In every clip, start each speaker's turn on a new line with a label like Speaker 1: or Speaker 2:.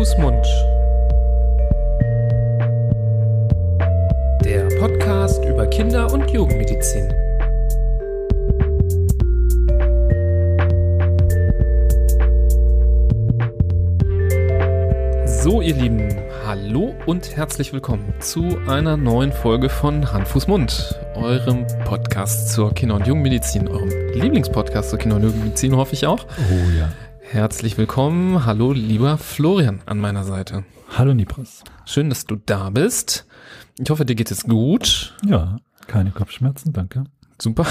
Speaker 1: Fuß, Mund. Der Podcast über Kinder- und Jugendmedizin. So, ihr Lieben, hallo und herzlich willkommen zu einer neuen Folge von Hand, Fuß, Mund, eurem Podcast zur Kinder- und Jugendmedizin, eurem Lieblingspodcast zur Kinder- und Jugendmedizin, hoffe ich auch.
Speaker 2: Oh ja.
Speaker 1: Herzlich willkommen. Hallo, lieber Florian an meiner Seite.
Speaker 2: Hallo Nipras.
Speaker 1: Schön, dass du da bist. Ich hoffe, dir geht es gut.
Speaker 2: Ja, keine Kopfschmerzen, danke.
Speaker 1: Super.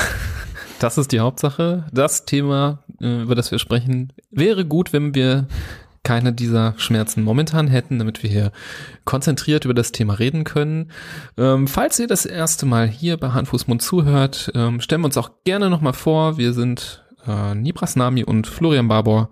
Speaker 1: Das ist die Hauptsache. Das Thema, äh, über das wir sprechen, wäre gut, wenn wir keine dieser Schmerzen momentan hätten, damit wir hier konzentriert über das Thema reden können. Ähm, falls ihr das erste Mal hier bei Handfußmund zuhört, ähm, stellen wir uns auch gerne nochmal vor. Wir sind äh, Nibras Nami und Florian Barbour,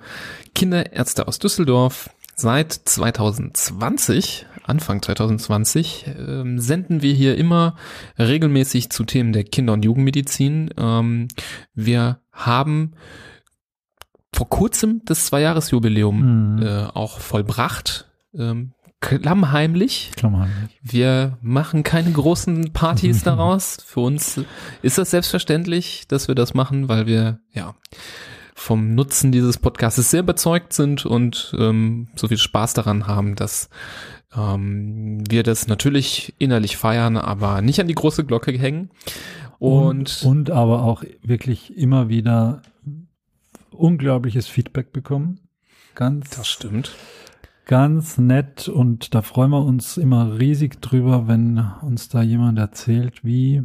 Speaker 1: Kinderärzte aus Düsseldorf. Seit 2020, Anfang 2020, ähm, senden wir hier immer regelmäßig zu Themen der Kinder- und Jugendmedizin. Ähm, wir haben vor kurzem das Zweijahresjubiläum
Speaker 2: Mhm.
Speaker 1: äh, auch vollbracht. Ähm, klammheimlich.
Speaker 2: Klammerheimlich.
Speaker 1: Wir machen keine großen Partys daraus. Für uns ist das selbstverständlich, dass wir das machen, weil wir ja vom Nutzen dieses Podcasts sehr überzeugt sind und ähm, so viel Spaß daran haben, dass ähm, wir das natürlich innerlich feiern, aber nicht an die große Glocke hängen. Und,
Speaker 2: und, und aber auch wirklich immer wieder unglaubliches Feedback bekommen. Ganz,
Speaker 1: das stimmt.
Speaker 2: Ganz nett und da freuen wir uns immer riesig drüber, wenn uns da jemand erzählt, wie,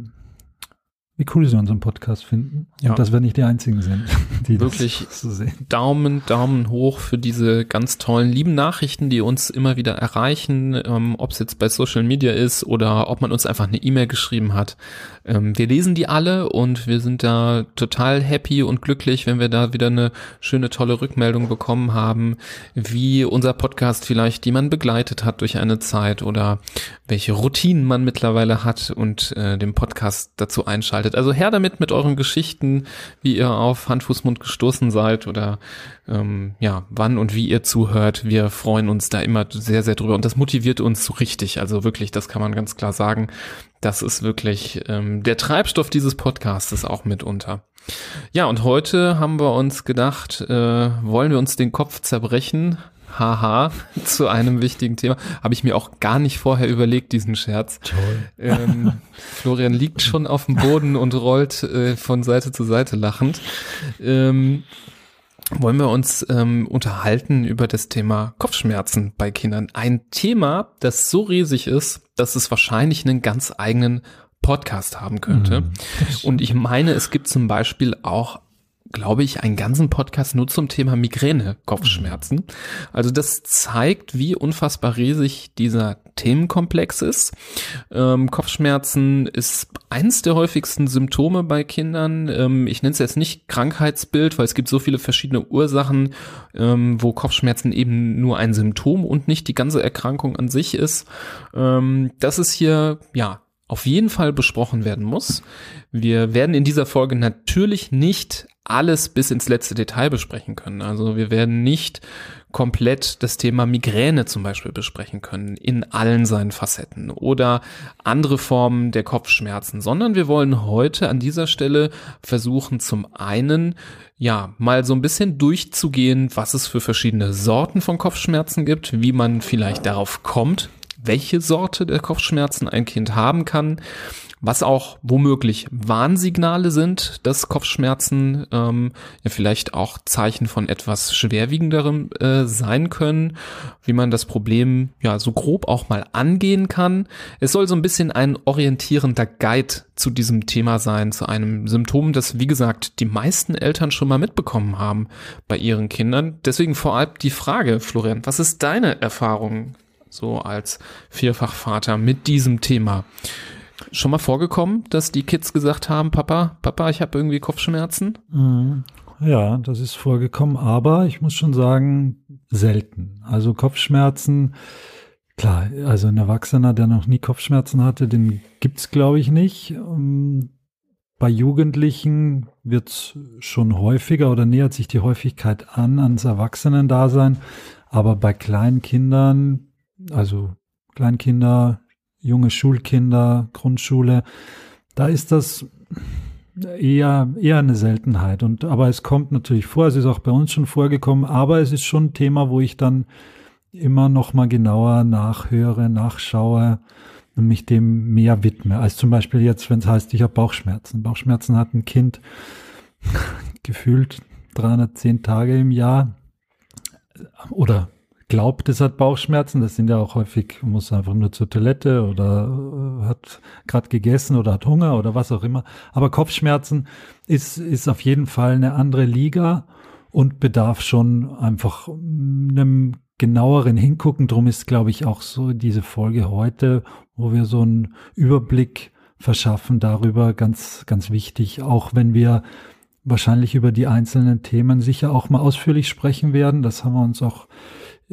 Speaker 2: wie cool sie unseren Podcast finden.
Speaker 1: Ja.
Speaker 2: Und dass wir nicht die Einzigen sind, die
Speaker 1: Wirklich
Speaker 2: das so sehen.
Speaker 1: Daumen, Daumen hoch für diese ganz tollen, lieben Nachrichten, die uns immer wieder erreichen, ähm, ob es jetzt bei Social Media ist oder ob man uns einfach eine E-Mail geschrieben hat. Ähm, wir lesen die alle und wir sind da total happy und glücklich, wenn wir da wieder eine schöne, tolle Rückmeldung bekommen haben, wie unser Podcast vielleicht jemand begleitet hat durch eine Zeit oder welche Routinen man mittlerweile hat und äh, den Podcast dazu einschaltet. Also her damit mit euren Geschichten, wie ihr auf Hand, Fuß, Mund gestoßen seid oder ähm, ja, wann und wie ihr zuhört. Wir freuen uns da immer sehr, sehr drüber und das motiviert uns so richtig. Also wirklich, das kann man ganz klar sagen. Das ist wirklich ähm, der Treibstoff dieses Podcasts auch mitunter. Ja, und heute haben wir uns gedacht, äh, wollen wir uns den Kopf zerbrechen? Haha, zu einem wichtigen Thema. Habe ich mir auch gar nicht vorher überlegt, diesen Scherz.
Speaker 2: Toll.
Speaker 1: Ähm, Florian liegt schon auf dem Boden und rollt äh, von Seite zu Seite lachend. Ähm, wollen wir uns ähm, unterhalten über das Thema Kopfschmerzen bei Kindern. Ein Thema, das so riesig ist, dass es wahrscheinlich einen ganz eigenen Podcast haben könnte.
Speaker 2: Mhm.
Speaker 1: Und ich meine, es gibt zum Beispiel auch glaube ich, einen ganzen Podcast nur zum Thema Migräne, Kopfschmerzen. Also das zeigt, wie unfassbar riesig dieser Themenkomplex ist. Ähm, Kopfschmerzen ist eins der häufigsten Symptome bei Kindern. Ähm, ich nenne es jetzt nicht Krankheitsbild, weil es gibt so viele verschiedene Ursachen, ähm, wo Kopfschmerzen eben nur ein Symptom und nicht die ganze Erkrankung an sich ist. Ähm, das ist hier, ja, auf jeden Fall besprochen werden muss. Wir werden in dieser Folge natürlich nicht alles bis ins letzte Detail besprechen können. Also wir werden nicht komplett das Thema Migräne zum Beispiel besprechen können, in allen seinen Facetten oder andere Formen der Kopfschmerzen, sondern wir wollen heute an dieser Stelle versuchen, zum einen ja, mal so ein bisschen durchzugehen, was es für verschiedene Sorten von Kopfschmerzen gibt, wie man vielleicht darauf kommt, welche Sorte der Kopfschmerzen ein Kind haben kann, was auch womöglich Warnsignale sind, dass Kopfschmerzen ähm, ja vielleicht auch Zeichen von etwas schwerwiegenderem äh, sein können, wie man das Problem ja so grob auch mal angehen kann. Es soll so ein bisschen ein orientierender Guide zu diesem Thema sein, zu einem Symptom, das wie gesagt die meisten Eltern schon mal mitbekommen haben bei ihren Kindern. Deswegen vorab die Frage, Florian, was ist deine Erfahrung so als Vierfachvater mit diesem Thema? Schon mal vorgekommen, dass die Kids gesagt haben, Papa, Papa, ich habe irgendwie Kopfschmerzen?
Speaker 2: Mhm. Ja, das ist vorgekommen, aber ich muss schon sagen, selten. Also Kopfschmerzen, klar, also ein Erwachsener, der noch nie Kopfschmerzen hatte, den gibt's glaube ich, nicht. Ähm, Bei Jugendlichen wird's schon häufiger oder nähert sich die Häufigkeit an ans Erwachsenendasein. Aber bei kleinen Kindern, also Kleinkinder, junge Schulkinder, Grundschule, da ist das eher, eher eine Seltenheit. Und, aber es kommt natürlich vor, es ist auch bei uns schon vorgekommen, aber es ist schon ein Thema, wo ich dann immer noch mal genauer nachhöre, nachschaue und mich dem mehr widme. Als zum Beispiel jetzt, wenn es heißt, ich habe Bauchschmerzen. Bauchschmerzen hat ein Kind gefühlt 310 Tage im Jahr oder glaubt, es hat Bauchschmerzen. Das sind ja auch häufig, muss einfach nur zur Toilette oder äh, hat gerade gegessen oder hat Hunger oder was auch immer. Aber Kopfschmerzen ist, ist auf jeden Fall eine andere Liga und bedarf schon einfach einem genaueren Hingucken. Drum ist, glaube ich, auch so diese Folge heute, wo wir so einen Überblick verschaffen darüber, ganz, ganz wichtig. Auch wenn wir wahrscheinlich über die einzelnen Themen sicher auch mal ausführlich sprechen werden. Das haben wir uns auch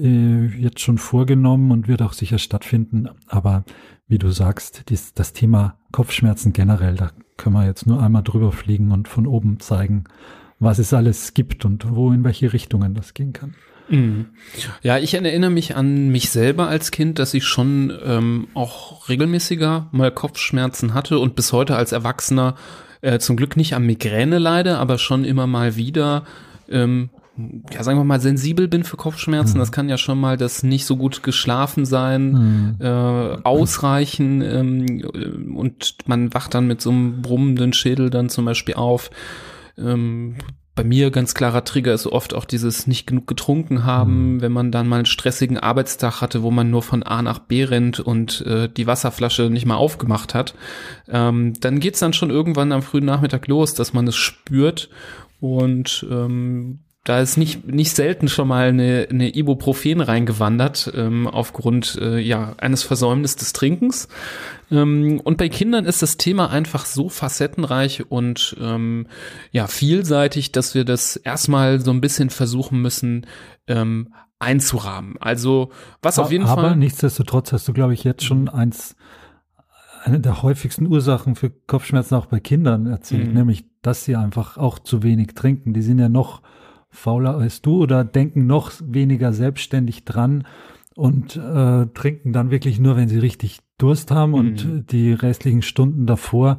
Speaker 2: äh, jetzt schon vorgenommen und wird auch sicher stattfinden. Aber wie du sagst, dies, das Thema Kopfschmerzen generell, da können wir jetzt nur einmal drüber fliegen und von oben zeigen, was es alles gibt und wo in welche Richtungen das gehen kann.
Speaker 1: Mhm. Ja, ich erinnere mich an mich selber als Kind, dass ich schon ähm, auch regelmäßiger mal Kopfschmerzen hatte und bis heute als Erwachsener äh, zum Glück nicht an Migräne leide, aber schon immer mal wieder ähm, ja, sagen wir mal, sensibel bin für Kopfschmerzen. Mhm. Das kann ja schon mal das nicht so gut geschlafen sein, mhm. äh, ausreichen ähm, und man wacht dann mit so einem brummenden Schädel dann zum Beispiel auf. Ähm, bei mir ganz klarer Trigger ist oft auch dieses nicht genug getrunken haben, mhm. wenn man dann mal einen stressigen Arbeitstag hatte, wo man nur von A nach B rennt und äh, die Wasserflasche nicht mal aufgemacht hat. Ähm, dann geht's dann schon irgendwann am frühen Nachmittag los, dass man es spürt und ähm, da ist nicht, nicht selten schon mal eine, eine Ibuprofen reingewandert, ähm, aufgrund äh, ja, eines Versäumnisses des Trinkens. Ähm, und bei Kindern ist das Thema einfach so facettenreich und ähm, ja, vielseitig, dass wir das erstmal so ein bisschen versuchen müssen, ähm, einzurahmen. Also, was auf jeden
Speaker 2: aber
Speaker 1: Fall.
Speaker 2: Aber nichtsdestotrotz hast du, glaube ich, jetzt schon eins, eine der häufigsten Ursachen für Kopfschmerzen auch bei Kindern erzählt, mhm. nämlich, dass sie einfach auch zu wenig trinken. Die sind ja noch fauler als du oder denken noch weniger selbstständig dran und äh, trinken dann wirklich nur, wenn sie richtig Durst haben mhm. und die restlichen Stunden davor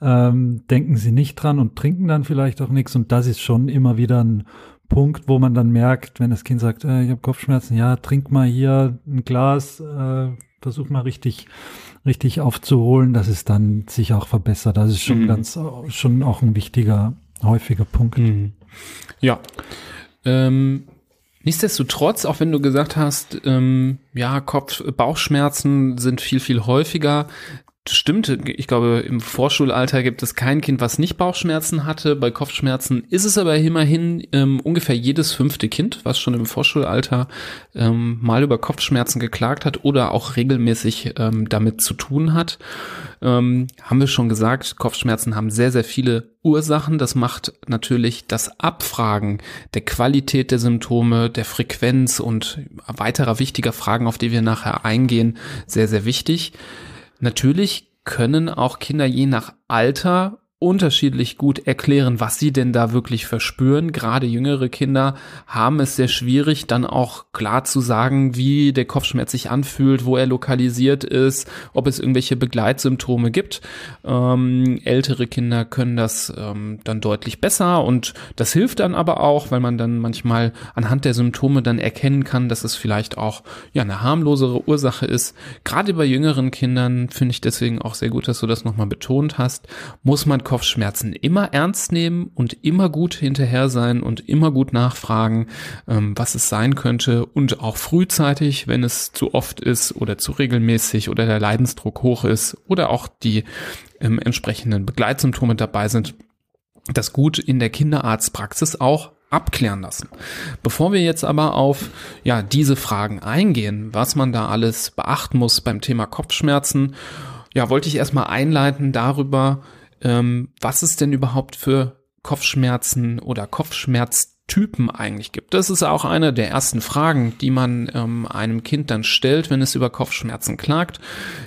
Speaker 2: ähm, denken sie nicht dran und trinken dann vielleicht auch nichts und das ist schon immer wieder ein Punkt, wo man dann merkt, wenn das Kind sagt, äh, ich habe Kopfschmerzen, ja, trink mal hier ein Glas, äh, versuch mal richtig richtig aufzuholen, dass es dann sich auch verbessert. Das ist schon mhm. ganz schon auch ein wichtiger häufiger Punkt. Mhm.
Speaker 1: Ja. Ähm, nichtsdestotrotz, auch wenn du gesagt hast, ähm, ja, Kopf, Bauchschmerzen sind viel, viel häufiger, Stimmt, ich glaube, im Vorschulalter gibt es kein Kind, was nicht Bauchschmerzen hatte. Bei Kopfschmerzen ist es aber immerhin ähm, ungefähr jedes fünfte Kind, was schon im Vorschulalter ähm, mal über Kopfschmerzen geklagt hat oder auch regelmäßig ähm, damit zu tun hat. Ähm, haben wir schon gesagt, Kopfschmerzen haben sehr, sehr viele Ursachen. Das macht natürlich das Abfragen der Qualität der Symptome, der Frequenz und weiterer wichtiger Fragen, auf die wir nachher eingehen, sehr, sehr wichtig. Natürlich können auch Kinder je nach Alter unterschiedlich gut erklären, was sie denn da wirklich verspüren. Gerade jüngere Kinder haben es sehr schwierig, dann auch klar zu sagen, wie der Kopfschmerz sich anfühlt, wo er lokalisiert ist, ob es irgendwelche Begleitsymptome gibt. Ähm, ältere Kinder können das ähm, dann deutlich besser und das hilft dann aber auch, weil man dann manchmal anhand der Symptome dann erkennen kann, dass es vielleicht auch ja eine harmlosere Ursache ist. Gerade bei jüngeren Kindern finde ich deswegen auch sehr gut, dass du das nochmal betont hast, muss man Kopfschmerzen immer ernst nehmen und immer gut hinterher sein und immer gut nachfragen, ähm, was es sein könnte und auch frühzeitig, wenn es zu oft ist oder zu regelmäßig oder der Leidensdruck hoch ist oder auch die ähm, entsprechenden Begleitsymptome dabei sind, das gut in der Kinderarztpraxis auch abklären lassen. Bevor wir jetzt aber auf ja diese Fragen eingehen, was man da alles beachten muss beim Thema Kopfschmerzen, ja, wollte ich erstmal einleiten darüber, ähm, was es denn überhaupt für Kopfschmerzen oder Kopfschmerztypen Typen eigentlich gibt. Das ist auch eine der ersten Fragen, die man ähm, einem Kind dann stellt, wenn es über Kopfschmerzen klagt.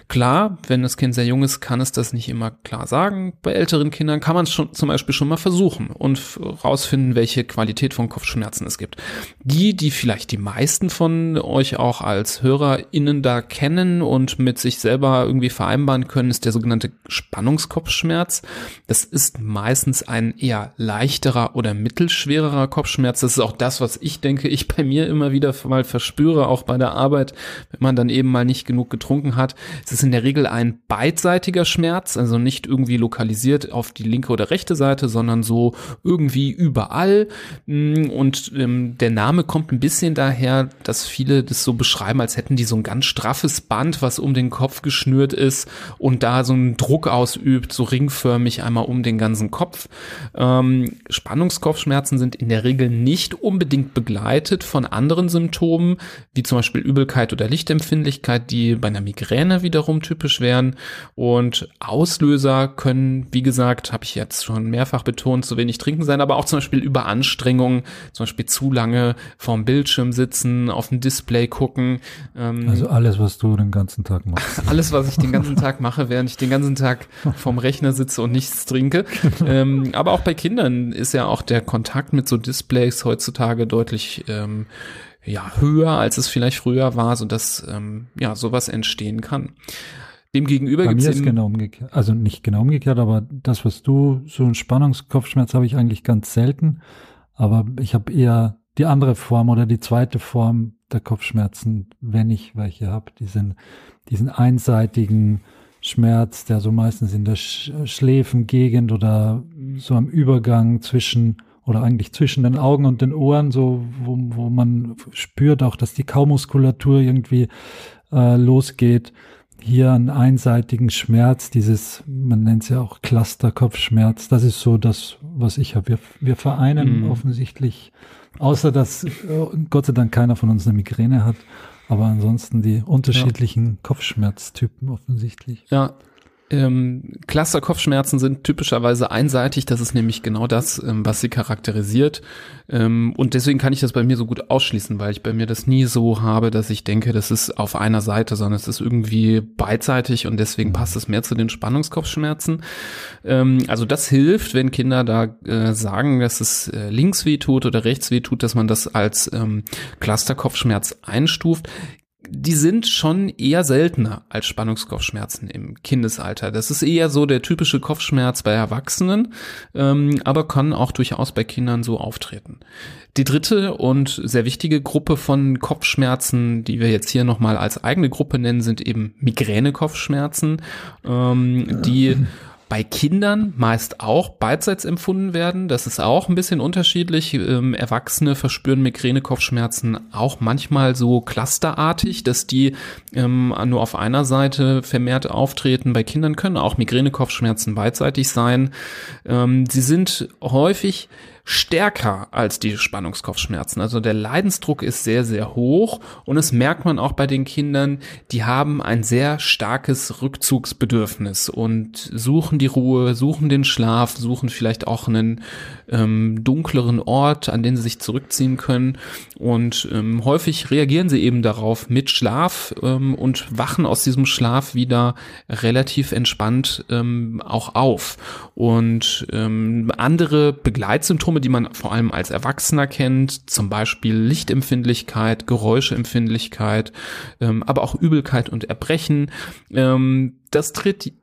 Speaker 1: Klar, wenn das Kind sehr jung ist, kann es das nicht immer klar sagen. Bei älteren Kindern kann man es schon zum Beispiel schon mal versuchen und rausfinden, welche Qualität von Kopfschmerzen es gibt. Die, die vielleicht die meisten von euch auch als HörerInnen da kennen und mit sich selber irgendwie vereinbaren können, ist der sogenannte Spannungskopfschmerz. Das ist meistens ein eher leichterer oder mittelschwererer Kopfschmerz Kopfschmerz. Das ist auch das, was ich denke, ich bei mir immer wieder mal verspüre, auch bei der Arbeit, wenn man dann eben mal nicht genug getrunken hat. Es ist in der Regel ein beidseitiger Schmerz, also nicht irgendwie lokalisiert auf die linke oder rechte Seite, sondern so irgendwie überall. Mm, und ähm, der Name kommt ein bisschen daher, dass viele das so beschreiben, als hätten die so ein ganz straffes Band, was um den Kopf geschnürt ist und da so einen Druck ausübt, so ringförmig einmal um den ganzen Kopf. Ähm, Spannungskopfschmerzen sind in der Regel Regel nicht unbedingt begleitet von anderen Symptomen, wie zum Beispiel Übelkeit oder Lichtempfindlichkeit, die bei einer Migräne wiederum typisch wären. Und Auslöser können, wie gesagt, habe ich jetzt schon mehrfach betont, zu wenig trinken sein, aber auch zum Beispiel Überanstrengung, zum Beispiel zu lange vorm Bildschirm sitzen, auf dem Display gucken.
Speaker 2: Ähm, also alles, was du den ganzen Tag machst.
Speaker 1: Alles, was ich den ganzen Tag mache, während ich den ganzen Tag vorm Rechner sitze und nichts trinke. ähm, aber auch bei Kindern ist ja auch der Kontakt mit so Display Displays heutzutage deutlich ähm, ja, höher, als es vielleicht früher war, so dass ähm, ja sowas entstehen kann. Demgegenüber
Speaker 2: gibt es genau umgekehrt, also nicht genau umgekehrt, aber das, was du so ein Spannungskopfschmerz habe ich eigentlich ganz selten, aber ich habe eher die andere Form oder die zweite Form der Kopfschmerzen, wenn ich welche habe, diesen diesen einseitigen Schmerz, der so meistens in der Sch Schläfengegend oder so am Übergang zwischen oder eigentlich zwischen den Augen und den Ohren, so wo, wo man spürt auch, dass die Kaumuskulatur irgendwie äh, losgeht. Hier einen einseitigen Schmerz, dieses, man nennt es ja auch Clusterkopfschmerz, das ist so das, was ich habe. Wir, wir vereinen mhm. offensichtlich, außer dass äh, Gott sei Dank keiner von uns eine Migräne hat, aber ansonsten die unterschiedlichen ja. Kopfschmerztypen offensichtlich.
Speaker 1: Ja, ähm, Cluster-Kopfschmerzen sind typischerweise einseitig. Das ist nämlich genau das, ähm, was sie charakterisiert. Ähm, und deswegen kann ich das bei mir so gut ausschließen, weil ich bei mir das nie so habe, dass ich denke, das ist auf einer Seite, sondern es ist irgendwie beidseitig und deswegen passt es mehr zu den Spannungskopfschmerzen. Ähm, also das hilft, wenn Kinder da äh, sagen, dass es äh, links weh tut oder rechts weh tut, dass man das als ähm, Cluster-Kopfschmerz einstuft die sind schon eher seltener als Spannungskopfschmerzen im Kindesalter. Das ist eher so der typische Kopfschmerz bei Erwachsenen, ähm, aber kann auch durchaus bei Kindern so auftreten. Die dritte und sehr wichtige Gruppe von Kopfschmerzen, die wir jetzt hier nochmal als eigene Gruppe nennen, sind eben Migräne-Kopfschmerzen, ähm, die bei Kindern meist auch beidseits empfunden werden. Das ist auch ein bisschen unterschiedlich. Ähm, Erwachsene verspüren Migräne-Kopfschmerzen auch manchmal so clusterartig, dass die ähm, nur auf einer Seite vermehrt auftreten. Bei Kindern können auch Migräne-Kopfschmerzen beidseitig sein. Ähm, sie sind häufig stärker als die Spannungskopfschmerzen. Also der Leidensdruck ist sehr, sehr hoch und es merkt man auch bei den Kindern, die haben ein sehr starkes Rückzugsbedürfnis und suchen die Ruhe, suchen den Schlaf, suchen vielleicht auch einen ähm, dunkleren Ort, an den sie sich zurückziehen können und ähm, häufig reagieren sie eben darauf mit Schlaf ähm, und wachen aus diesem Schlaf wieder relativ entspannt ähm, auch auf. Und ähm, andere Begleitsymptome Symptome, die man vor allem als Erwachsener kennt, zum Beispiel Lichtempfindlichkeit, Geräuscheempfindlichkeit, ähm, aber auch Übelkeit und Erbrechen. Ähm, das tritt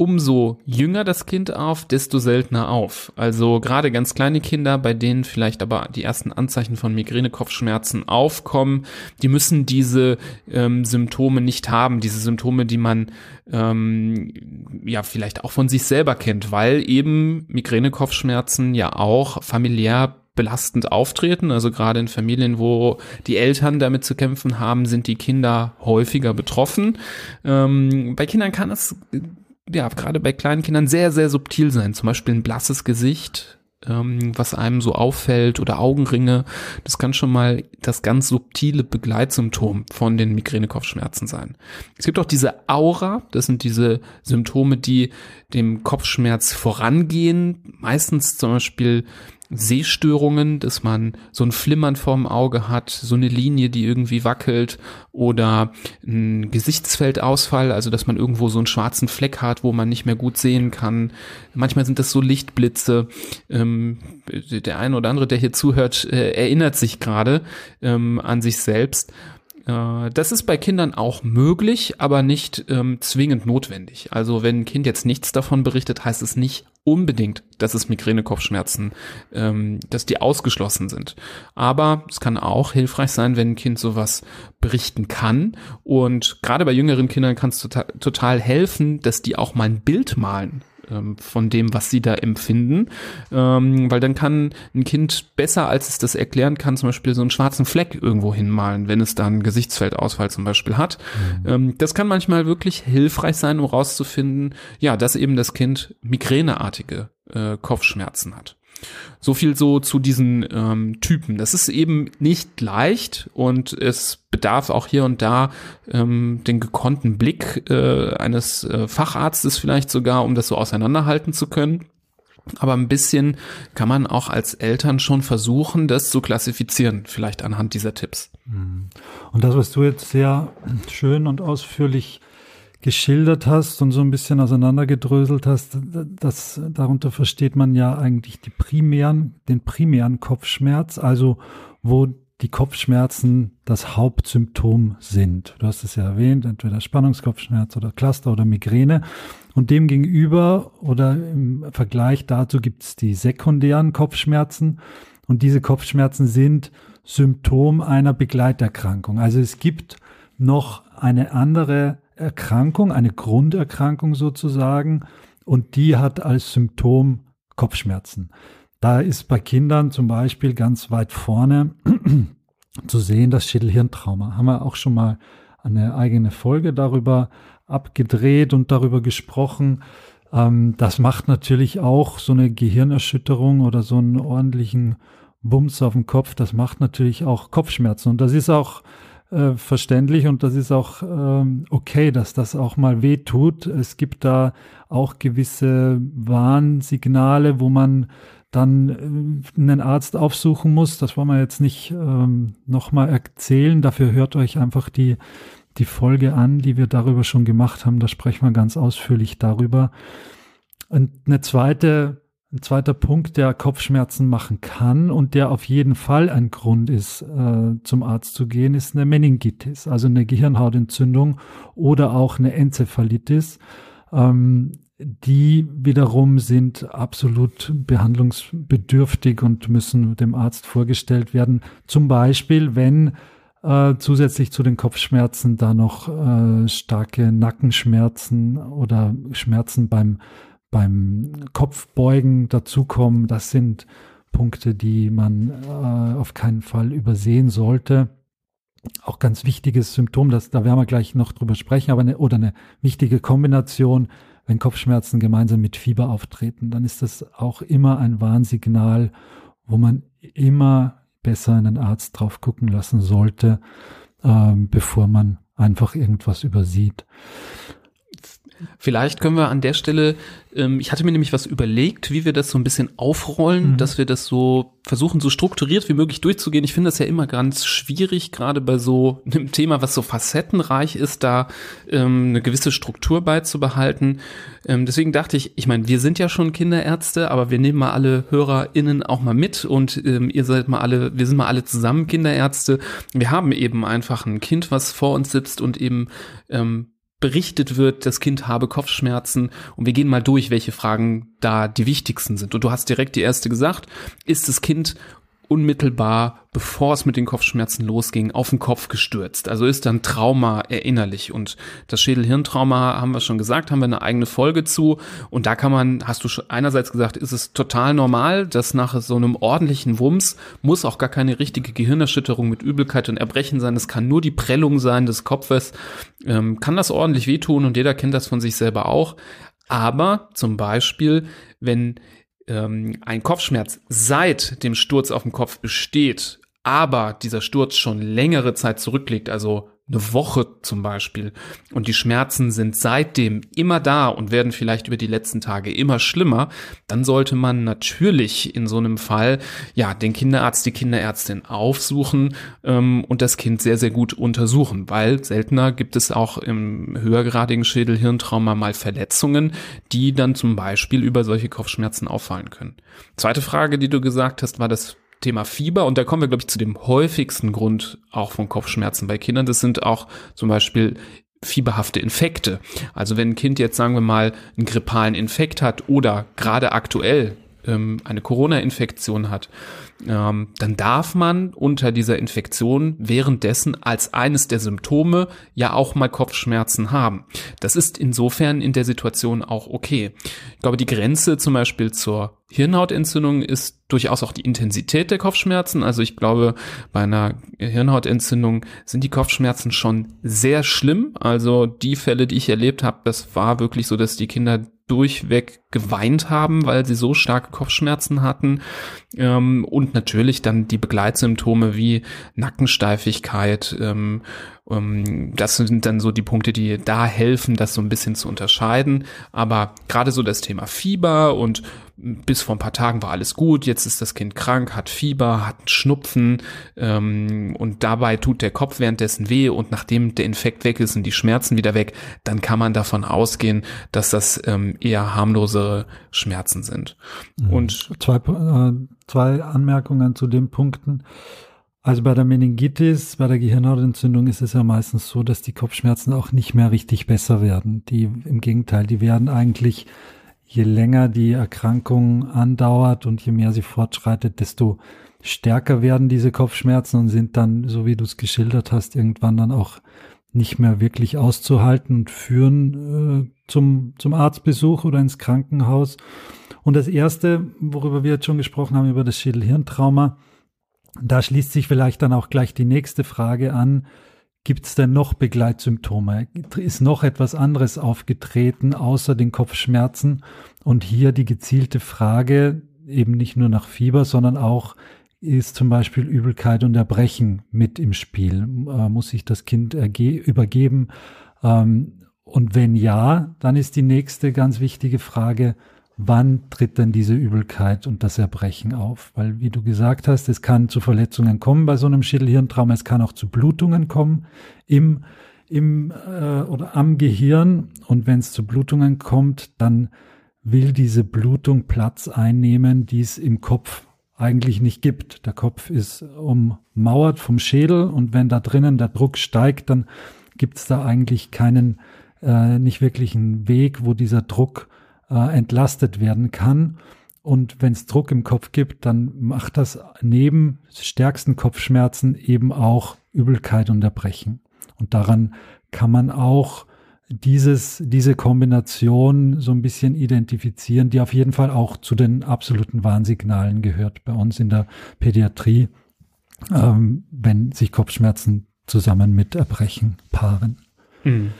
Speaker 1: umso jünger das Kind auf, desto seltener auf. Also gerade ganz kleine Kinder, bei denen vielleicht aber die ersten Anzeichen von Migräne-Kopfschmerzen aufkommen, die müssen diese ähm, Symptome nicht haben, diese Symptome, die man ähm, ja vielleicht auch von sich selber kennt, weil eben Migräne-Kopfschmerzen ja auch familiär belastend auftreten. Also gerade in Familien, wo die Eltern damit zu kämpfen haben, sind die Kinder häufiger betroffen. Ähm, bei Kindern kann es ja, gerade bei kleinen Kindern sehr, sehr subtil sein. Zum Beispiel ein blasses Gesicht, ähm, was einem so auffällt oder Augenringe. Das kann schon mal das ganz subtile Begleitsymptom von den Migränekopfschmerzen sein. Es gibt auch diese Aura. Das sind diese Symptome, die dem Kopfschmerz vorangehen. Meistens zum Beispiel Sehstörungen, dass man so ein Flimmern vorm Auge hat, so eine Linie, die irgendwie wackelt oder ein Gesichtsfeldausfall, also dass man irgendwo so einen schwarzen Fleck hat, wo man nicht mehr gut sehen kann. Manchmal sind das so Lichtblitze. Ähm, der eine oder andere, der hier zuhört, äh, erinnert sich gerade ähm, an sich selbst. Äh, das ist bei Kindern auch möglich, aber nicht ähm, zwingend notwendig. Also wenn ein Kind jetzt nichts davon berichtet, heißt es nicht unbedingt, dass es Migräne-Kopfschmerzen, ähm, dass die ausgeschlossen sind. Aber es kann auch hilfreich sein, wenn ein Kind sowas berichten kann. Und gerade bei jüngeren Kindern kann es total, total helfen, dass die auch mal ein Bild malen ähm, von dem, was sie da empfinden, ähm, weil dann kann ein Kind besser, als es das erklären kann, zum Beispiel so einen schwarzen Fleck irgendwo hinmalen, wenn es dann Gesichtsfeldausfall zum Beispiel hat. Mhm. Ähm, das kann manchmal wirklich hilfreich sein, um rauszufinden, ja, dass eben das Kind migräneartige äh, Kopfschmerzen hat. So viel so zu diesen ähm, Typen. Das ist eben nicht leicht und es bedarf auch hier und da ähm, den gekonnten Blick äh, eines äh, Facharztes vielleicht sogar, um das so auseinanderhalten zu können. Aber ein bisschen kann man auch als Eltern schon versuchen, das zu klassifizieren, vielleicht anhand dieser Tipps.
Speaker 2: Mhm. Und das, was du jetzt sehr schön und ausführlich geschildert hast und so ein bisschen auseinandergedröselt hast, das, darunter versteht man ja eigentlich die primären, den primären Kopfschmerz, also wo die Kopfschmerzen das Hauptsymptom sind. Du hast es ja erwähnt, entweder Spannungskopfschmerz oder Cluster oder Migräne. Und dem gegenüber oder im Vergleich dazu gibt es die sekundären Kopfschmerzen. Und diese Kopfschmerzen sind Symptom einer Begleiterkrankung. Also es gibt noch eine andere Erkrankung, eine Grunderkrankung sozusagen, und die hat als Symptom Kopfschmerzen. Da ist bei Kindern zum Beispiel ganz weit vorne zu sehen das Schädelhirntrauma. Haben wir auch schon mal eine eigene Folge darüber abgedreht und darüber gesprochen. Ähm, das macht natürlich auch so eine Gehirnerschütterung oder so einen ordentlichen Bums auf dem Kopf. Das macht natürlich auch Kopfschmerzen. Und das ist auch äh, verständlich und das ist auch ähm, okay, dass das auch mal weh tut. Es gibt da auch gewisse Warnsignale, wo man dann äh, einen Arzt aufsuchen muss. Das wollen wir jetzt nicht ähm, nochmal erzählen. Dafür hört euch einfach die, die Folge an, die wir darüber schon gemacht haben. Da sprechen wir ganz ausführlich darüber. Und eine zweite ein zweiter Punkt, der Kopfschmerzen machen kann und der auf jeden Fall ein Grund ist, äh, zum Arzt zu gehen, ist eine Meningitis, also eine Gehirnhautentzündung oder auch eine Enzephalitis. Ähm, die wiederum sind absolut behandlungsbedürftig und müssen dem Arzt vorgestellt werden. Zum Beispiel, wenn äh, zusätzlich zu den Kopfschmerzen da noch äh, starke Nackenschmerzen oder Schmerzen beim beim Kopfbeugen dazukommen. Das sind Punkte, die man äh, auf keinen Fall übersehen sollte. Auch ganz wichtiges Symptom, das, da werden wir gleich noch drüber sprechen, aber eine, oder eine wichtige Kombination, wenn Kopfschmerzen gemeinsam mit Fieber auftreten, dann ist das auch immer ein Warnsignal, wo man immer besser einen Arzt drauf gucken lassen sollte, äh, bevor man einfach irgendwas übersieht.
Speaker 1: Vielleicht können wir an der Stelle, ähm, ich hatte mir nämlich was überlegt, wie wir das so ein bisschen aufrollen, mhm. dass wir das so versuchen, so strukturiert wie möglich durchzugehen. Ich finde das ja immer ganz schwierig, gerade bei so einem Thema, was so facettenreich ist, da ähm, eine gewisse Struktur beizubehalten. Ähm, deswegen dachte ich, ich meine, wir sind ja schon Kinderärzte, aber wir nehmen mal alle HörerInnen auch mal mit und ähm, ihr seid mal alle, wir sind mal alle zusammen Kinderärzte. Wir haben eben einfach ein Kind, was vor uns sitzt und eben ähm, berichtet wird, das Kind habe Kopfschmerzen und wir gehen mal durch, welche Fragen da die wichtigsten sind. Und du hast direkt die erste gesagt, ist das Kind unmittelbar, bevor es mit den Kopfschmerzen losging, auf den Kopf gestürzt. Also ist dann Trauma erinnerlich. Und das Schädel-Hirn-Trauma haben wir schon gesagt, haben wir eine eigene Folge zu. Und da kann man, hast du einerseits gesagt, ist es total normal, dass nach so einem ordentlichen Wumms muss auch gar keine richtige Gehirnerschütterung mit Übelkeit und Erbrechen sein. Es kann nur die Prellung sein des Kopfes. Ähm, kann das ordentlich wehtun und jeder kennt das von sich selber auch. Aber zum Beispiel, wenn ähm, ein Kopfschmerz seit dem Sturz auf dem Kopf besteht, aber dieser Sturz schon längere Zeit zurückliegt, also eine Woche zum Beispiel. Und die Schmerzen sind seitdem immer da und werden vielleicht über die letzten Tage immer schlimmer, dann sollte man natürlich in so einem Fall ja den Kinderarzt, die Kinderärztin aufsuchen ähm, und das Kind sehr, sehr gut untersuchen, weil seltener gibt es auch im höhergradigen Schädelhirntrauma mal Verletzungen, die dann zum Beispiel über solche Kopfschmerzen auffallen können. Zweite Frage, die du gesagt hast, war das Thema Fieber und da kommen wir, glaube ich, zu dem häufigsten Grund auch von Kopfschmerzen bei Kindern. Das sind auch zum Beispiel fieberhafte Infekte. Also wenn ein Kind jetzt, sagen wir mal, einen grippalen Infekt hat oder gerade aktuell ähm, eine Corona-Infektion hat, ähm, dann darf man unter dieser Infektion währenddessen als eines der Symptome ja auch mal Kopfschmerzen haben. Das ist insofern in der Situation auch okay. Ich glaube, die Grenze zum Beispiel zur Hirnhautentzündung ist durchaus auch die Intensität der Kopfschmerzen. Also ich glaube, bei einer Hirnhautentzündung sind die Kopfschmerzen schon sehr schlimm. Also die Fälle, die ich erlebt habe, das war wirklich so, dass die Kinder durchweg geweint haben, weil sie so starke Kopfschmerzen hatten. Ähm, und natürlich dann die Begleitsymptome wie Nackensteifigkeit. Ähm, ähm, das sind dann so die Punkte, die da helfen, das so ein bisschen zu unterscheiden. Aber gerade so das Thema Fieber und bis vor ein paar Tagen war alles gut, jetzt ist das Kind krank, hat Fieber, hat Schnupfen ähm, und dabei tut der Kopf währenddessen weh und nachdem der Infekt weg ist und die Schmerzen wieder weg, dann kann man davon ausgehen, dass das ähm, eher harmlosere Schmerzen sind.
Speaker 2: Mhm. Und zwei, äh, zwei Anmerkungen zu den Punkten. Also bei der Meningitis, bei der Gehirnhautentzündung ist es ja meistens so, dass die Kopfschmerzen auch nicht mehr richtig besser werden. Die im Gegenteil, die werden eigentlich je länger die Erkrankung andauert und je mehr sie fortschreitet, desto stärker werden diese Kopfschmerzen und sind dann, so wie du es geschildert hast, irgendwann dann auch nicht mehr wirklich auszuhalten und führen äh, zum, zum Arztbesuch oder ins Krankenhaus. Und das Erste, worüber wir jetzt schon gesprochen haben, über das Schädelhirntrauma, da schließt sich vielleicht dann auch gleich die nächste Frage an, Gibt es denn noch Begleitsymptome? Ist noch etwas anderes aufgetreten außer den Kopfschmerzen? Und hier die gezielte Frage, eben nicht nur nach Fieber, sondern auch, ist zum Beispiel Übelkeit und Erbrechen mit im Spiel? Äh, muss sich das Kind übergeben? Ähm, und wenn ja, dann ist die nächste ganz wichtige Frage, wann tritt denn diese Übelkeit und das Erbrechen auf? Weil, wie du gesagt hast, es kann zu Verletzungen kommen bei so einem Schädelhirntrauma, es kann auch zu Blutungen kommen im, im äh, oder am Gehirn. Und wenn es zu Blutungen kommt, dann will diese Blutung Platz einnehmen, die es im Kopf eigentlich nicht gibt. Der Kopf ist ummauert vom Schädel und wenn da drinnen der Druck steigt, dann gibt es da eigentlich keinen, äh, nicht wirklich einen Weg, wo dieser Druck äh, entlastet werden kann. Und wenn es Druck im Kopf gibt, dann macht das neben stärksten Kopfschmerzen eben auch Übelkeit und Erbrechen. Und daran kann man auch dieses, diese Kombination so ein bisschen identifizieren, die auf jeden Fall auch zu den absoluten Warnsignalen gehört bei uns in der Pädiatrie, ähm, wenn sich Kopfschmerzen zusammen mit Erbrechen paaren.
Speaker 1: Mhm.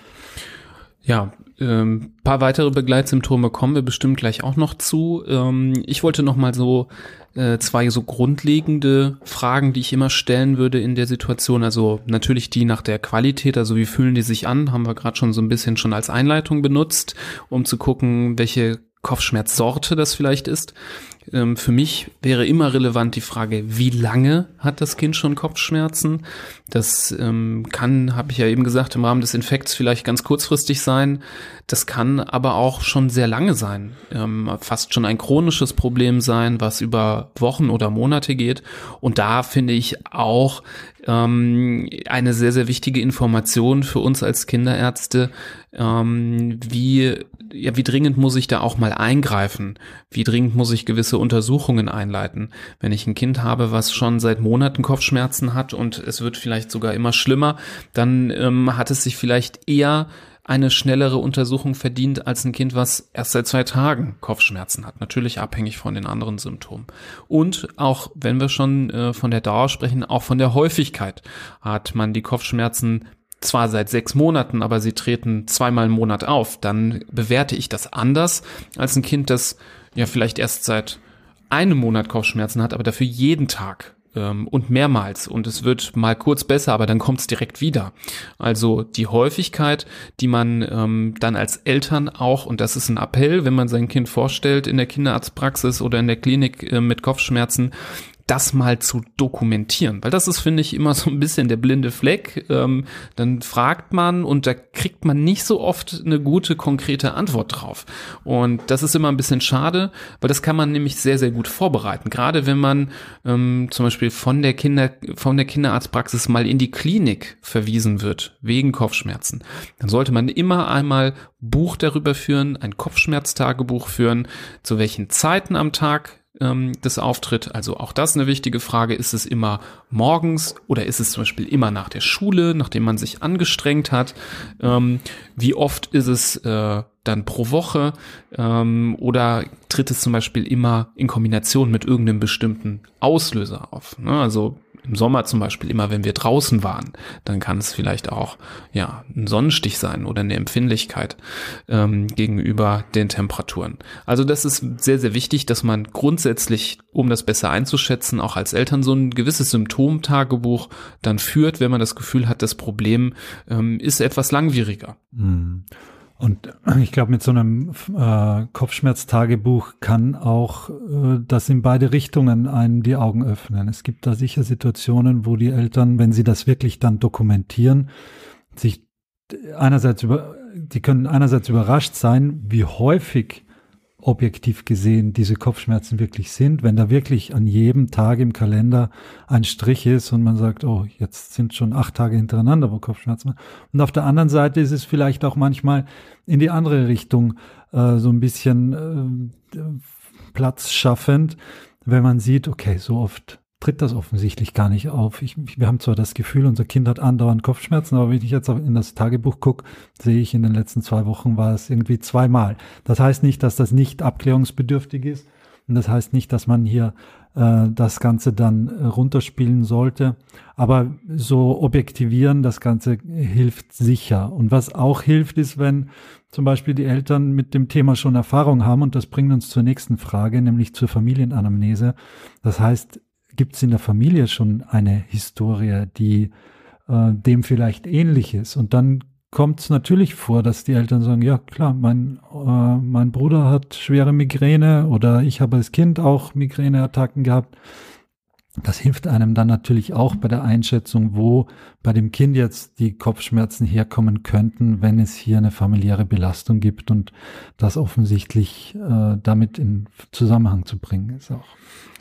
Speaker 1: Ja, ähm, paar weitere Begleitsymptome kommen wir bestimmt gleich auch noch zu. Ähm, ich wollte noch mal so äh, zwei so grundlegende Fragen, die ich immer stellen würde in der Situation. Also natürlich die nach der Qualität, also wie fühlen die sich an, haben wir gerade schon so ein bisschen schon als Einleitung benutzt, um zu gucken, welche Kopfschmerzsorte das vielleicht ist. Ähm, für mich wäre immer relevant die Frage, wie lange hat das Kind schon Kopfschmerzen? Das ähm, kann, habe ich ja eben gesagt, im Rahmen des Infekts vielleicht ganz kurzfristig sein. Das kann aber auch schon sehr lange sein, ähm, fast schon ein chronisches Problem sein, was über Wochen oder Monate geht. Und da finde ich auch ähm, eine sehr, sehr wichtige Information für uns als Kinderärzte, ähm, wie, ja, wie dringend muss ich da auch mal eingreifen? Wie dringend muss ich gewisse Untersuchungen einleiten? Wenn ich ein Kind habe, was schon seit Monaten Kopfschmerzen hat und es wird vielleicht sogar immer schlimmer, dann ähm, hat es sich vielleicht eher eine schnellere Untersuchung verdient als ein Kind, was erst seit zwei Tagen Kopfschmerzen hat. Natürlich abhängig von den anderen Symptomen. Und auch wenn wir schon äh, von der Dauer sprechen, auch von der Häufigkeit hat man die Kopfschmerzen zwar seit sechs Monaten, aber sie treten zweimal im Monat auf, dann bewerte ich das anders als ein Kind, das ja vielleicht erst seit einem Monat Kopfschmerzen hat, aber dafür jeden Tag ähm, und mehrmals und es wird mal kurz besser, aber dann kommt es direkt wieder. Also die Häufigkeit, die man ähm, dann als Eltern auch, und das ist ein Appell, wenn man sein Kind vorstellt in der Kinderarztpraxis oder in der Klinik äh, mit Kopfschmerzen, das mal zu dokumentieren, weil das ist, finde ich, immer so ein bisschen der blinde Fleck. Ähm, dann fragt man und da kriegt man nicht so oft eine gute, konkrete Antwort drauf. Und das ist immer ein bisschen schade, weil das kann man nämlich sehr, sehr gut vorbereiten. Gerade wenn man ähm, zum Beispiel von der Kinder, von der Kinderarztpraxis mal in die Klinik verwiesen wird, wegen Kopfschmerzen, dann sollte man immer einmal Buch darüber führen, ein Kopfschmerztagebuch führen, zu welchen Zeiten am Tag ähm, das auftritt. Also auch das eine wichtige Frage. Ist es immer morgens oder ist es zum Beispiel immer nach der Schule, nachdem man sich angestrengt hat? Ähm, wie oft ist es äh, dann pro Woche? Ähm, oder tritt es zum Beispiel immer in Kombination mit irgendeinem bestimmten Auslöser auf? Ne? Also im Sommer zum Beispiel immer, wenn wir draußen waren, dann kann es vielleicht auch ja ein Sonnenstich sein oder eine Empfindlichkeit ähm, gegenüber den Temperaturen. Also das ist sehr sehr wichtig, dass man grundsätzlich, um das besser einzuschätzen, auch als Eltern so ein gewisses Symptomtagebuch dann führt, wenn man das Gefühl hat, das Problem ähm, ist etwas langwieriger.
Speaker 2: Mhm. Und ich glaube, mit so einem äh, Kopfschmerztagebuch kann auch äh, das in beide Richtungen einem die Augen öffnen. Es gibt da sicher Situationen, wo die Eltern, wenn sie das wirklich dann dokumentieren, sich einerseits über, die können einerseits überrascht sein, wie häufig objektiv gesehen diese Kopfschmerzen wirklich sind, wenn da wirklich an jedem Tag im Kalender ein Strich ist und man sagt, oh, jetzt sind schon acht Tage hintereinander, wo Kopfschmerzen. Und auf der anderen Seite ist es vielleicht auch manchmal in die andere Richtung äh, so ein bisschen äh, Platz schaffend, wenn man sieht, okay, so oft tritt das offensichtlich gar nicht auf. Ich, wir haben zwar das Gefühl, unser Kind hat andauernd Kopfschmerzen, aber wenn ich jetzt in das Tagebuch gucke, sehe ich, in den letzten zwei Wochen war es irgendwie zweimal. Das heißt nicht, dass das nicht abklärungsbedürftig ist und das heißt nicht, dass man hier äh, das Ganze dann äh, runterspielen sollte. Aber so objektivieren, das Ganze hilft sicher. Und was auch hilft, ist, wenn zum Beispiel die Eltern mit dem Thema schon Erfahrung haben und das bringt uns zur nächsten Frage, nämlich zur Familienanamnese. Das heißt, gibt es in der Familie schon eine Historie, die äh, dem vielleicht ähnlich ist. Und dann kommt es natürlich vor, dass die Eltern sagen, ja klar, mein, äh, mein Bruder hat schwere Migräne oder ich habe als Kind auch Migräneattacken gehabt. Das hilft einem dann natürlich auch bei der Einschätzung, wo bei dem Kind jetzt die Kopfschmerzen herkommen könnten, wenn es hier eine familiäre Belastung gibt und das offensichtlich äh, damit in Zusammenhang zu bringen ist auch.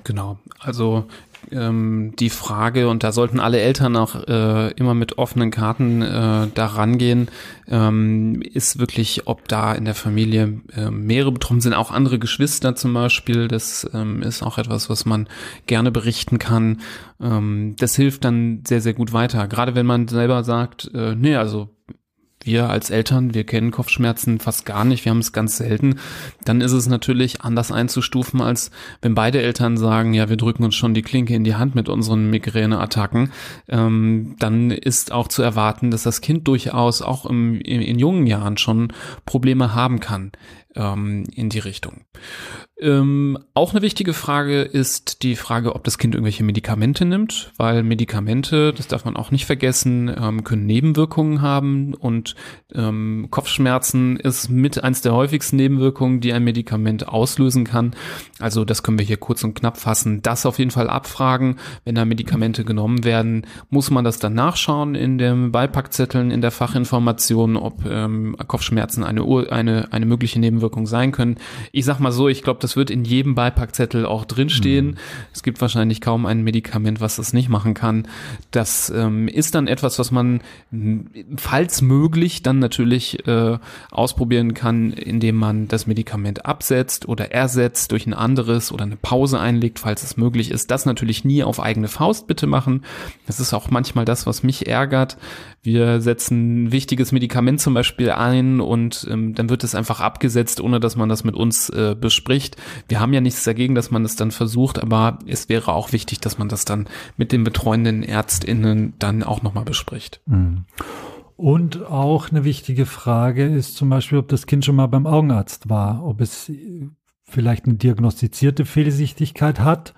Speaker 1: Genau, also ähm, die Frage, und da sollten alle Eltern auch äh, immer mit offenen Karten äh, da rangehen, ähm, ist wirklich, ob da in der Familie äh, mehrere betroffen sind, auch andere Geschwister zum Beispiel. Das ähm, ist auch etwas, was man gerne berichten kann. Ähm, das hilft dann sehr, sehr gut weiter. Gerade wenn man selber sagt, äh, nee, also wir als Eltern, wir kennen Kopfschmerzen fast gar nicht, wir haben es ganz selten, dann ist es natürlich anders einzustufen, als wenn beide Eltern sagen, ja, wir drücken uns schon die Klinke in die Hand mit unseren Migräneattacken. Ähm, dann ist auch zu erwarten, dass das Kind durchaus auch im, in, in jungen Jahren schon Probleme haben kann ähm, in die Richtung. Ähm, auch eine wichtige Frage ist die Frage, ob das Kind irgendwelche Medikamente nimmt, weil Medikamente, das darf man auch nicht vergessen, ähm, können Nebenwirkungen haben und ähm, Kopfschmerzen ist mit eins der häufigsten Nebenwirkungen, die ein Medikament auslösen kann. Also das können wir hier kurz und knapp fassen. Das auf jeden Fall abfragen. Wenn da Medikamente genommen werden, muss man das dann nachschauen in den Beipackzetteln, in der Fachinformation, ob ähm, Kopfschmerzen eine, eine, eine mögliche Nebenwirkung sein können. Ich sag mal so, ich glaube, wird in jedem Beipackzettel auch drinstehen. Mhm. Es gibt wahrscheinlich kaum ein Medikament, was das nicht machen kann. Das ähm, ist dann etwas, was man, falls möglich, dann natürlich äh, ausprobieren kann, indem man das Medikament absetzt oder ersetzt durch ein anderes oder eine Pause einlegt, falls es möglich ist. Das natürlich nie auf eigene Faust bitte machen. Das ist auch manchmal das, was mich ärgert. Wir setzen ein wichtiges Medikament zum Beispiel ein und ähm, dann wird es einfach abgesetzt, ohne dass man das mit uns äh, bespricht. Wir haben ja nichts dagegen, dass man es dann versucht, aber es wäre auch wichtig, dass man das dann mit den betreuenden ÄrztInnen dann auch nochmal bespricht.
Speaker 2: Mhm. Und auch eine wichtige Frage ist zum Beispiel, ob das Kind schon mal beim Augenarzt war, ob es vielleicht eine diagnostizierte Fehlsichtigkeit hat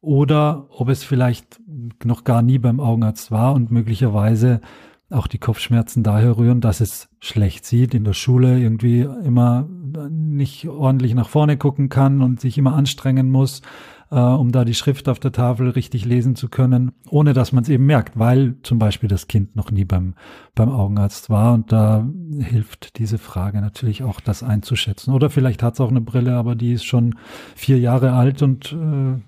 Speaker 2: oder ob es vielleicht noch gar nie beim Augenarzt war und möglicherweise auch die Kopfschmerzen daher rühren, dass es schlecht sieht, in der Schule irgendwie immer nicht ordentlich nach vorne gucken kann und sich immer anstrengen muss, äh, um da die Schrift auf der Tafel richtig lesen zu können, ohne dass man es eben merkt, weil zum Beispiel das Kind noch nie beim, beim Augenarzt war. Und da hilft diese Frage natürlich auch, das einzuschätzen. Oder vielleicht hat es auch eine Brille, aber die ist schon vier Jahre alt und äh,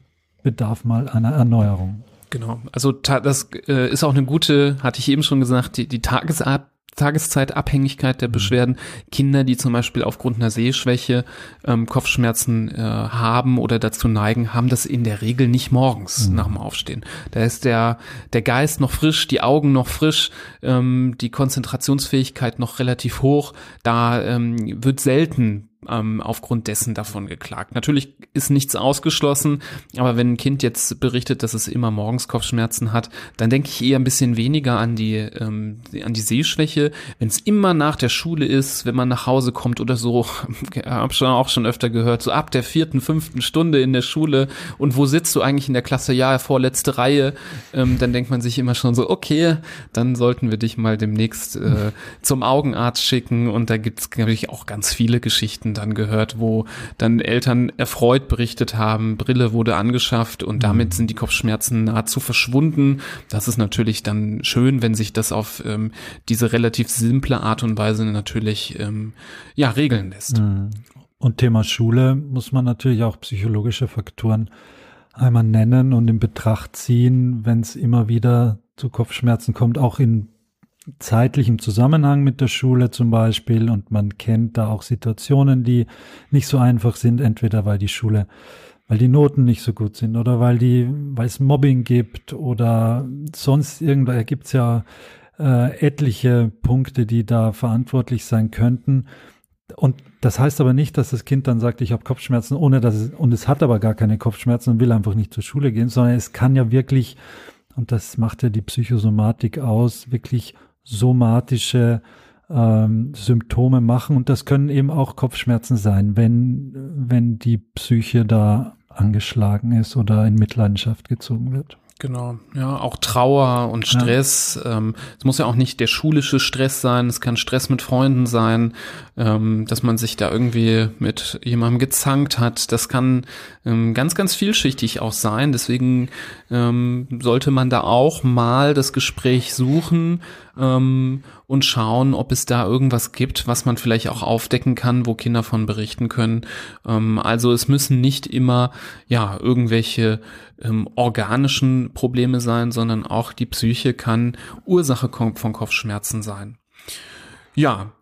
Speaker 2: bedarf mal einer Erneuerung.
Speaker 1: Genau, also das äh, ist auch eine gute, hatte ich eben schon gesagt, die, die Tagesart Tageszeitabhängigkeit der mhm. Beschwerden. Kinder, die zum Beispiel aufgrund einer Sehschwäche ähm, Kopfschmerzen äh, haben oder dazu neigen, haben das in der Regel nicht morgens mhm. nach dem Aufstehen. Da ist der, der Geist noch frisch, die Augen noch frisch, ähm, die Konzentrationsfähigkeit noch relativ hoch. Da ähm, wird selten ähm, aufgrund dessen davon geklagt. Natürlich ist nichts ausgeschlossen, aber wenn ein Kind jetzt berichtet, dass es immer morgens Kopfschmerzen hat, dann denke ich eher ein bisschen weniger an die, ähm, an die Sehschwäche. Wenn es immer nach der Schule ist, wenn man nach Hause kommt oder so, habe schon auch schon öfter gehört, so ab der vierten, fünften Stunde in der Schule und wo sitzt du eigentlich in der Klasse? Ja, vorletzte Reihe. Ähm, dann denkt man sich immer schon so, okay, dann sollten wir dich mal demnächst äh, zum Augenarzt schicken und da gibt es natürlich auch ganz viele Geschichten dann gehört, wo dann Eltern erfreut berichtet haben, Brille wurde angeschafft und damit mhm. sind die Kopfschmerzen nahezu verschwunden. Das ist natürlich dann schön, wenn sich das auf ähm, diese relativ simple Art und Weise natürlich ähm, ja regeln lässt. Mhm.
Speaker 2: Und Thema Schule muss man natürlich auch psychologische Faktoren einmal nennen und in Betracht ziehen, wenn es immer wieder zu Kopfschmerzen kommt, auch in zeitlichem Zusammenhang mit der Schule zum Beispiel und man kennt da auch Situationen, die nicht so einfach sind, entweder weil die Schule, weil die Noten nicht so gut sind oder weil die, weil es Mobbing gibt oder sonst irgendwo, gibt es ja äh, etliche Punkte, die da verantwortlich sein könnten. Und das heißt aber nicht, dass das Kind dann sagt, ich habe Kopfschmerzen, ohne dass es, und es hat aber gar keine Kopfschmerzen und will einfach nicht zur Schule gehen, sondern es kann ja wirklich, und das macht ja die Psychosomatik aus, wirklich somatische ähm, Symptome machen. Und das können eben auch Kopfschmerzen sein, wenn, wenn die Psyche da angeschlagen ist oder in Mitleidenschaft gezogen wird.
Speaker 1: Genau, ja, auch Trauer und Stress. Ja. Ähm, es muss ja auch nicht der schulische Stress sein, es kann Stress mit Freunden sein, ähm, dass man sich da irgendwie mit jemandem gezankt hat. Das kann ähm, ganz, ganz vielschichtig auch sein. Deswegen ähm, sollte man da auch mal das Gespräch suchen ähm, und schauen, ob es da irgendwas gibt, was man vielleicht auch aufdecken kann, wo Kinder von berichten können. Ähm, also es müssen nicht immer ja irgendwelche ähm, organischen Probleme sein, sondern auch die Psyche kann Ursache von Kopfschmerzen sein. Ja,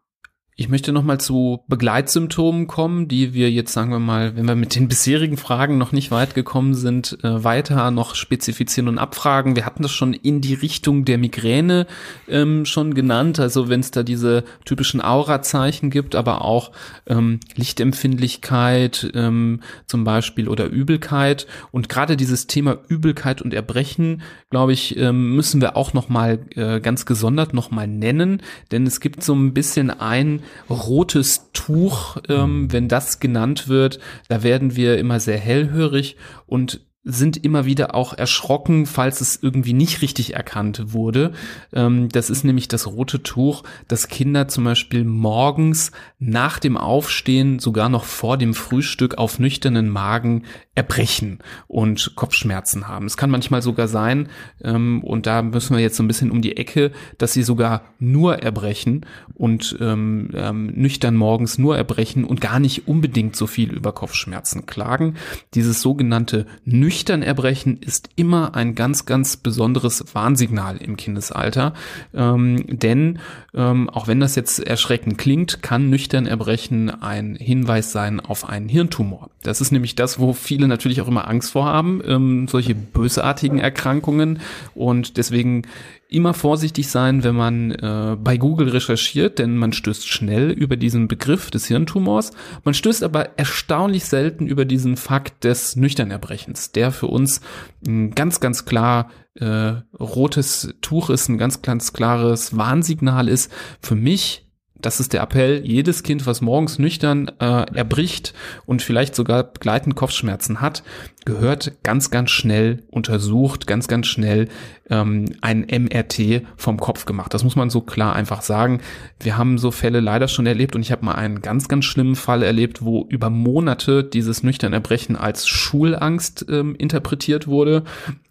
Speaker 1: ich möchte nochmal zu Begleitsymptomen kommen, die wir jetzt, sagen wir mal, wenn wir mit den bisherigen Fragen noch nicht weit gekommen sind, äh, weiter noch spezifizieren und abfragen. Wir hatten das schon in die Richtung der Migräne ähm, schon genannt, also wenn es da diese typischen Aura-Zeichen gibt, aber auch ähm, Lichtempfindlichkeit ähm, zum Beispiel oder Übelkeit. Und gerade dieses Thema Übelkeit und Erbrechen, glaube ich, ähm, müssen wir auch nochmal äh, ganz gesondert nochmal nennen, denn es gibt so ein bisschen ein rotes Tuch, ähm, wenn das genannt wird, da werden wir immer sehr hellhörig und sind immer wieder auch erschrocken, falls es irgendwie nicht richtig erkannt wurde. Ähm, das ist nämlich das rote Tuch, das Kinder zum Beispiel morgens nach dem Aufstehen, sogar noch vor dem Frühstück auf nüchternen Magen erbrechen und Kopfschmerzen haben. Es kann manchmal sogar sein, ähm, und da müssen wir jetzt so ein bisschen um die Ecke, dass sie sogar nur erbrechen und ähm, nüchtern morgens nur erbrechen und gar nicht unbedingt so viel über Kopfschmerzen klagen. Dieses sogenannte nüchtern erbrechen ist immer ein ganz, ganz besonderes Warnsignal im Kindesalter, ähm, denn ähm, auch wenn das jetzt erschreckend klingt, kann nüchtern erbrechen ein Hinweis sein auf einen Hirntumor. Das ist nämlich das, wo viele natürlich auch immer Angst vor haben, ähm, solche bösartigen Erkrankungen. Und deswegen immer vorsichtig sein, wenn man äh, bei Google recherchiert, denn man stößt schnell über diesen Begriff des Hirntumors. Man stößt aber erstaunlich selten über diesen Fakt des Nüchternerbrechens, der für uns ein ganz, ganz klar äh, rotes Tuch ist, ein ganz, ganz klares Warnsignal ist. Für mich das ist der Appell, jedes Kind, was morgens nüchtern äh, erbricht und vielleicht sogar begleitend Kopfschmerzen hat, gehört ganz, ganz schnell untersucht, ganz, ganz schnell ähm, ein MRT vom Kopf gemacht. Das muss man so klar einfach sagen. Wir haben so Fälle leider schon erlebt und ich habe mal einen ganz, ganz schlimmen Fall erlebt, wo über Monate dieses nüchtern Erbrechen als Schulangst ähm, interpretiert wurde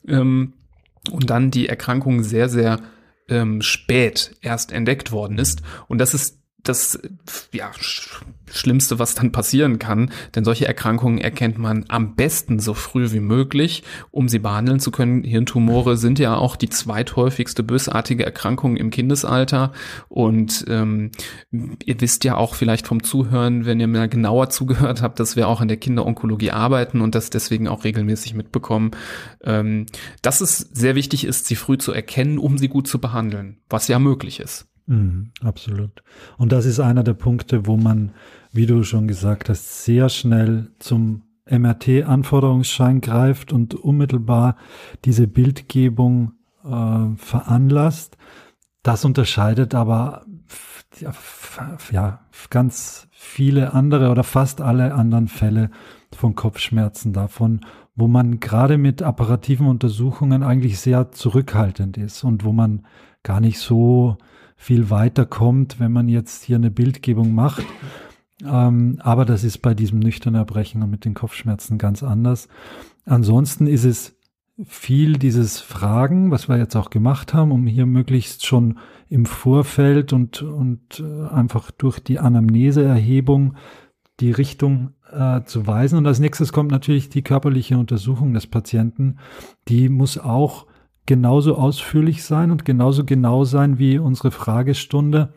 Speaker 1: ähm, und dann die Erkrankung sehr, sehr ähm, spät erst entdeckt worden ist. Und das ist das ja, Schlimmste, was dann passieren kann. Denn solche Erkrankungen erkennt man am besten so früh wie möglich, um sie behandeln zu können. Hirntumore sind ja auch die zweithäufigste bösartige Erkrankung im Kindesalter. Und ähm, ihr wisst ja auch vielleicht vom Zuhören, wenn ihr mir genauer zugehört habt, dass wir auch in der Kinderonkologie arbeiten und das deswegen auch regelmäßig mitbekommen, ähm, dass es sehr wichtig ist, sie früh zu erkennen, um sie gut zu behandeln, was ja möglich ist.
Speaker 2: Mhm, absolut. Und das ist einer der Punkte, wo man, wie du schon gesagt hast, sehr schnell zum MRT-Anforderungsschein greift und unmittelbar diese Bildgebung äh, veranlasst. Das unterscheidet aber ja, ja, ganz viele andere oder fast alle anderen Fälle von Kopfschmerzen davon, wo man gerade mit apparativen Untersuchungen eigentlich sehr zurückhaltend ist und wo man gar nicht so viel weiter kommt, wenn man jetzt hier eine Bildgebung macht. Ähm, aber das ist bei diesem nüchternen Erbrechen und mit den Kopfschmerzen ganz anders. Ansonsten ist es viel dieses Fragen, was wir jetzt auch gemacht haben, um hier möglichst schon im Vorfeld und, und äh, einfach durch die Anamneseerhebung die Richtung äh, zu weisen. Und als nächstes kommt natürlich die körperliche Untersuchung des Patienten. Die muss auch genauso ausführlich sein und genauso genau sein wie unsere Fragestunde,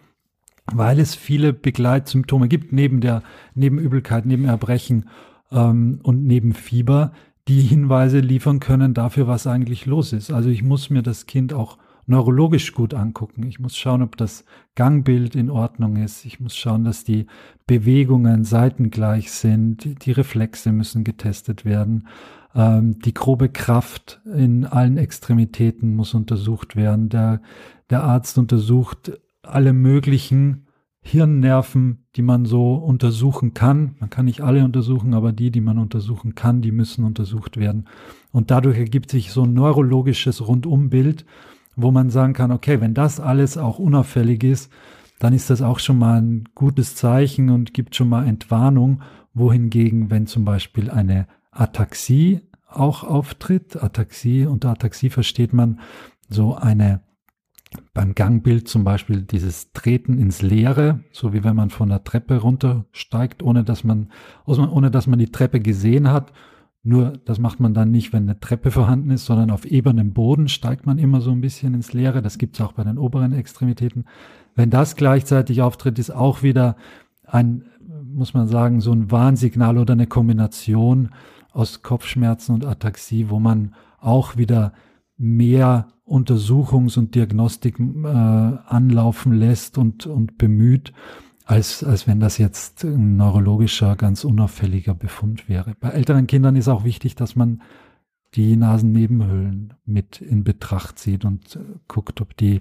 Speaker 2: weil es viele Begleitsymptome gibt, neben der Nebenübelkeit, neben Erbrechen ähm, und neben Fieber, die Hinweise liefern können dafür, was eigentlich los ist. Also ich muss mir das Kind auch neurologisch gut angucken. Ich muss schauen, ob das Gangbild in Ordnung ist. Ich muss schauen, dass die Bewegungen seitengleich sind. Die Reflexe müssen getestet werden. Ähm, die grobe Kraft in allen Extremitäten muss untersucht werden. Der, der Arzt untersucht alle möglichen Hirnnerven, die man so untersuchen kann. Man kann nicht alle untersuchen, aber die, die man untersuchen kann, die müssen untersucht werden. Und dadurch ergibt sich so ein neurologisches Rundumbild, wo man sagen kann, okay, wenn das alles auch unauffällig ist, dann ist das auch schon mal ein gutes Zeichen und gibt schon mal Entwarnung. Wohingegen, wenn zum Beispiel eine Ataxie auch auftritt. Ataxie, unter Ataxie versteht man so eine beim Gangbild zum Beispiel dieses Treten ins Leere, so wie wenn man von der Treppe runtersteigt, ohne dass man, ohne dass man die Treppe gesehen hat. Nur das macht man dann nicht, wenn eine Treppe vorhanden ist, sondern auf ebenem Boden steigt man immer so ein bisschen ins Leere. Das gibt es auch bei den oberen Extremitäten. Wenn das gleichzeitig auftritt, ist auch wieder ein, muss man sagen, so ein Warnsignal oder eine Kombination aus Kopfschmerzen und Ataxie, wo man auch wieder mehr Untersuchungs- und Diagnostik äh, anlaufen lässt und, und bemüht, als, als wenn das jetzt ein neurologischer, ganz unauffälliger Befund wäre. Bei älteren Kindern ist auch wichtig, dass man die Nasennebenhöhlen mit in Betracht zieht und äh, guckt, ob die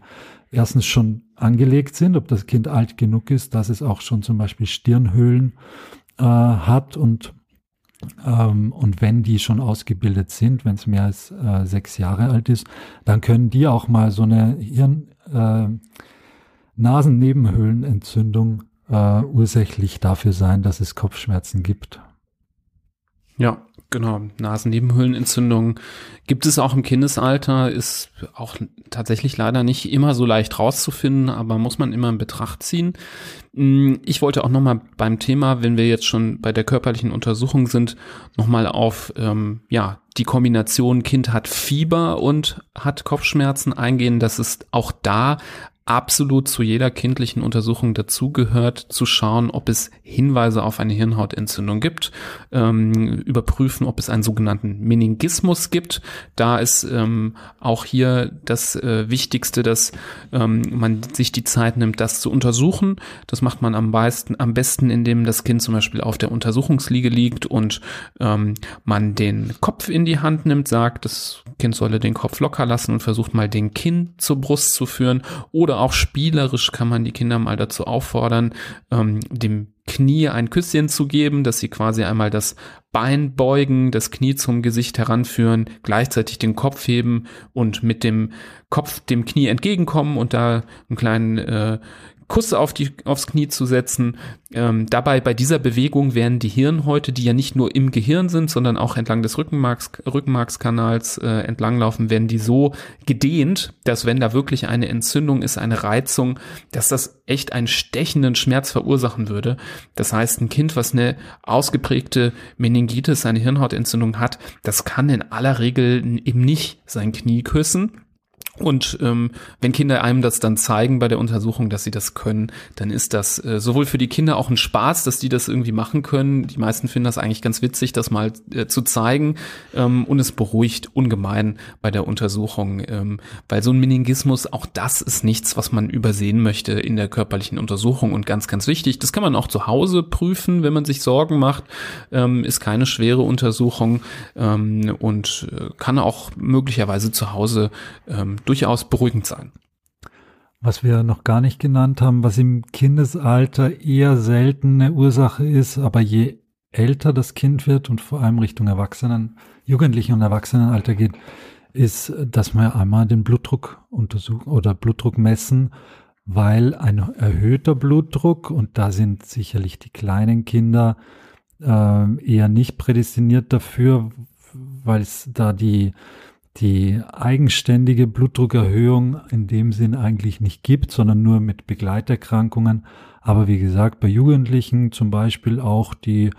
Speaker 2: erstens schon angelegt sind, ob das Kind alt genug ist, dass es auch schon zum Beispiel Stirnhöhlen äh, hat und ähm, und wenn die schon ausgebildet sind, wenn es mehr als äh, sechs Jahre alt ist, dann können die auch mal so eine Hirn, äh, Nasennebenhöhlenentzündung äh, ursächlich dafür sein, dass es Kopfschmerzen gibt.
Speaker 1: Ja, Genau, Nasennebenhöhlenentzündung gibt es auch im Kindesalter, ist auch tatsächlich leider nicht immer so leicht rauszufinden, aber muss man immer in Betracht ziehen. Hm, ich wollte auch nochmal beim Thema, wenn wir jetzt schon bei der körperlichen Untersuchung sind, nochmal auf ähm, ja, die Kombination Kind hat Fieber und hat Kopfschmerzen eingehen. Das ist auch da absolut zu jeder kindlichen Untersuchung dazugehört, zu schauen, ob es Hinweise auf eine Hirnhautentzündung gibt, ähm, überprüfen, ob es einen sogenannten Meningismus gibt. Da ist ähm, auch hier das äh, Wichtigste, dass ähm, man sich die Zeit nimmt, das zu untersuchen. Das macht man am besten, am besten, indem das Kind zum Beispiel auf der Untersuchungsliege liegt und ähm, man den Kopf in die Hand nimmt, sagt, das Kind solle den Kopf locker lassen und versucht mal den Kinn zur Brust zu führen oder auch spielerisch kann man die Kinder mal dazu auffordern, ähm, dem Knie ein Küsschen zu geben, dass sie quasi einmal das Bein beugen, das Knie zum Gesicht heranführen, gleichzeitig den Kopf heben und mit dem Kopf dem Knie entgegenkommen und da einen kleinen äh, Kuss auf die, aufs Knie zu setzen. Ähm, dabei bei dieser Bewegung werden die Hirnhäute, die ja nicht nur im Gehirn sind, sondern auch entlang des Rückenmarks, Rückenmarkskanals äh, entlanglaufen, werden die so gedehnt, dass wenn da wirklich eine Entzündung ist, eine Reizung, dass das echt einen stechenden Schmerz verursachen würde. Das heißt, ein Kind, was eine ausgeprägte Meningitis, eine Hirnhautentzündung hat, das kann in aller Regel eben nicht sein Knie küssen und ähm, wenn Kinder einem das dann zeigen bei der Untersuchung, dass sie das können, dann ist das äh, sowohl für die Kinder auch ein Spaß, dass die das irgendwie machen können. Die meisten finden das eigentlich ganz witzig, das mal äh, zu zeigen. Ähm, und es beruhigt ungemein bei der Untersuchung, ähm, weil so ein Meningismus, auch das ist nichts, was man übersehen möchte in der körperlichen Untersuchung. Und ganz, ganz wichtig, das kann man auch zu Hause prüfen, wenn man sich Sorgen macht. Ähm, ist keine schwere Untersuchung ähm, und äh, kann auch möglicherweise zu Hause ähm, durchaus beruhigend sein.
Speaker 2: Was wir noch gar nicht genannt haben, was im Kindesalter eher selten eine Ursache ist, aber je älter das Kind wird und vor allem Richtung Erwachsenen, Jugendlichen und Erwachsenenalter geht, ist, dass wir einmal den Blutdruck untersuchen oder Blutdruck messen, weil ein erhöhter Blutdruck, und da sind sicherlich die kleinen Kinder äh, eher nicht prädestiniert dafür, weil es da die die eigenständige Blutdruckerhöhung in dem Sinn eigentlich nicht gibt, sondern nur mit Begleiterkrankungen. Aber wie gesagt, bei Jugendlichen zum Beispiel auch, die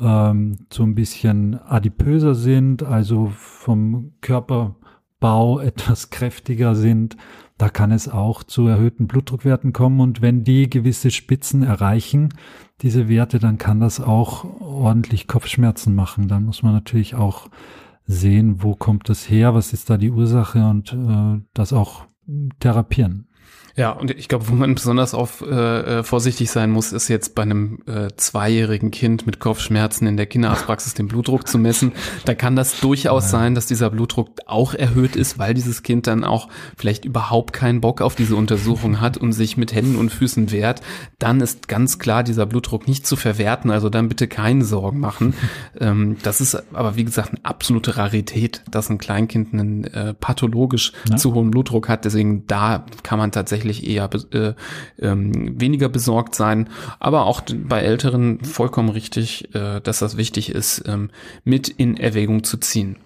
Speaker 2: ähm, so ein bisschen adipöser sind, also vom Körperbau etwas kräftiger sind, da kann es auch zu erhöhten Blutdruckwerten kommen. Und wenn die gewisse Spitzen erreichen, diese Werte, dann kann das auch ordentlich Kopfschmerzen machen. Dann muss man natürlich auch sehen, wo kommt das her, was ist da die Ursache und äh, das auch therapieren.
Speaker 1: Ja, und ich glaube, wo man besonders auf äh, äh, vorsichtig sein muss, ist jetzt bei einem äh, zweijährigen Kind mit Kopfschmerzen in der Kinderarztpraxis den Blutdruck zu messen. Da kann das durchaus ja. sein, dass dieser Blutdruck auch erhöht ist, weil dieses Kind dann auch vielleicht überhaupt keinen Bock auf diese Untersuchung hat und sich mit Händen und Füßen wehrt. Dann ist ganz klar dieser Blutdruck nicht zu verwerten. Also dann bitte keine Sorgen machen. Ähm, das ist aber wie gesagt eine absolute Rarität, dass ein Kleinkind einen äh, pathologisch ja. zu hohen Blutdruck hat. Deswegen da kann man tatsächlich tatsächlich eher äh, ähm, weniger besorgt sein. Aber auch bei Älteren vollkommen richtig, äh, dass das wichtig ist, ähm, mit in Erwägung zu ziehen.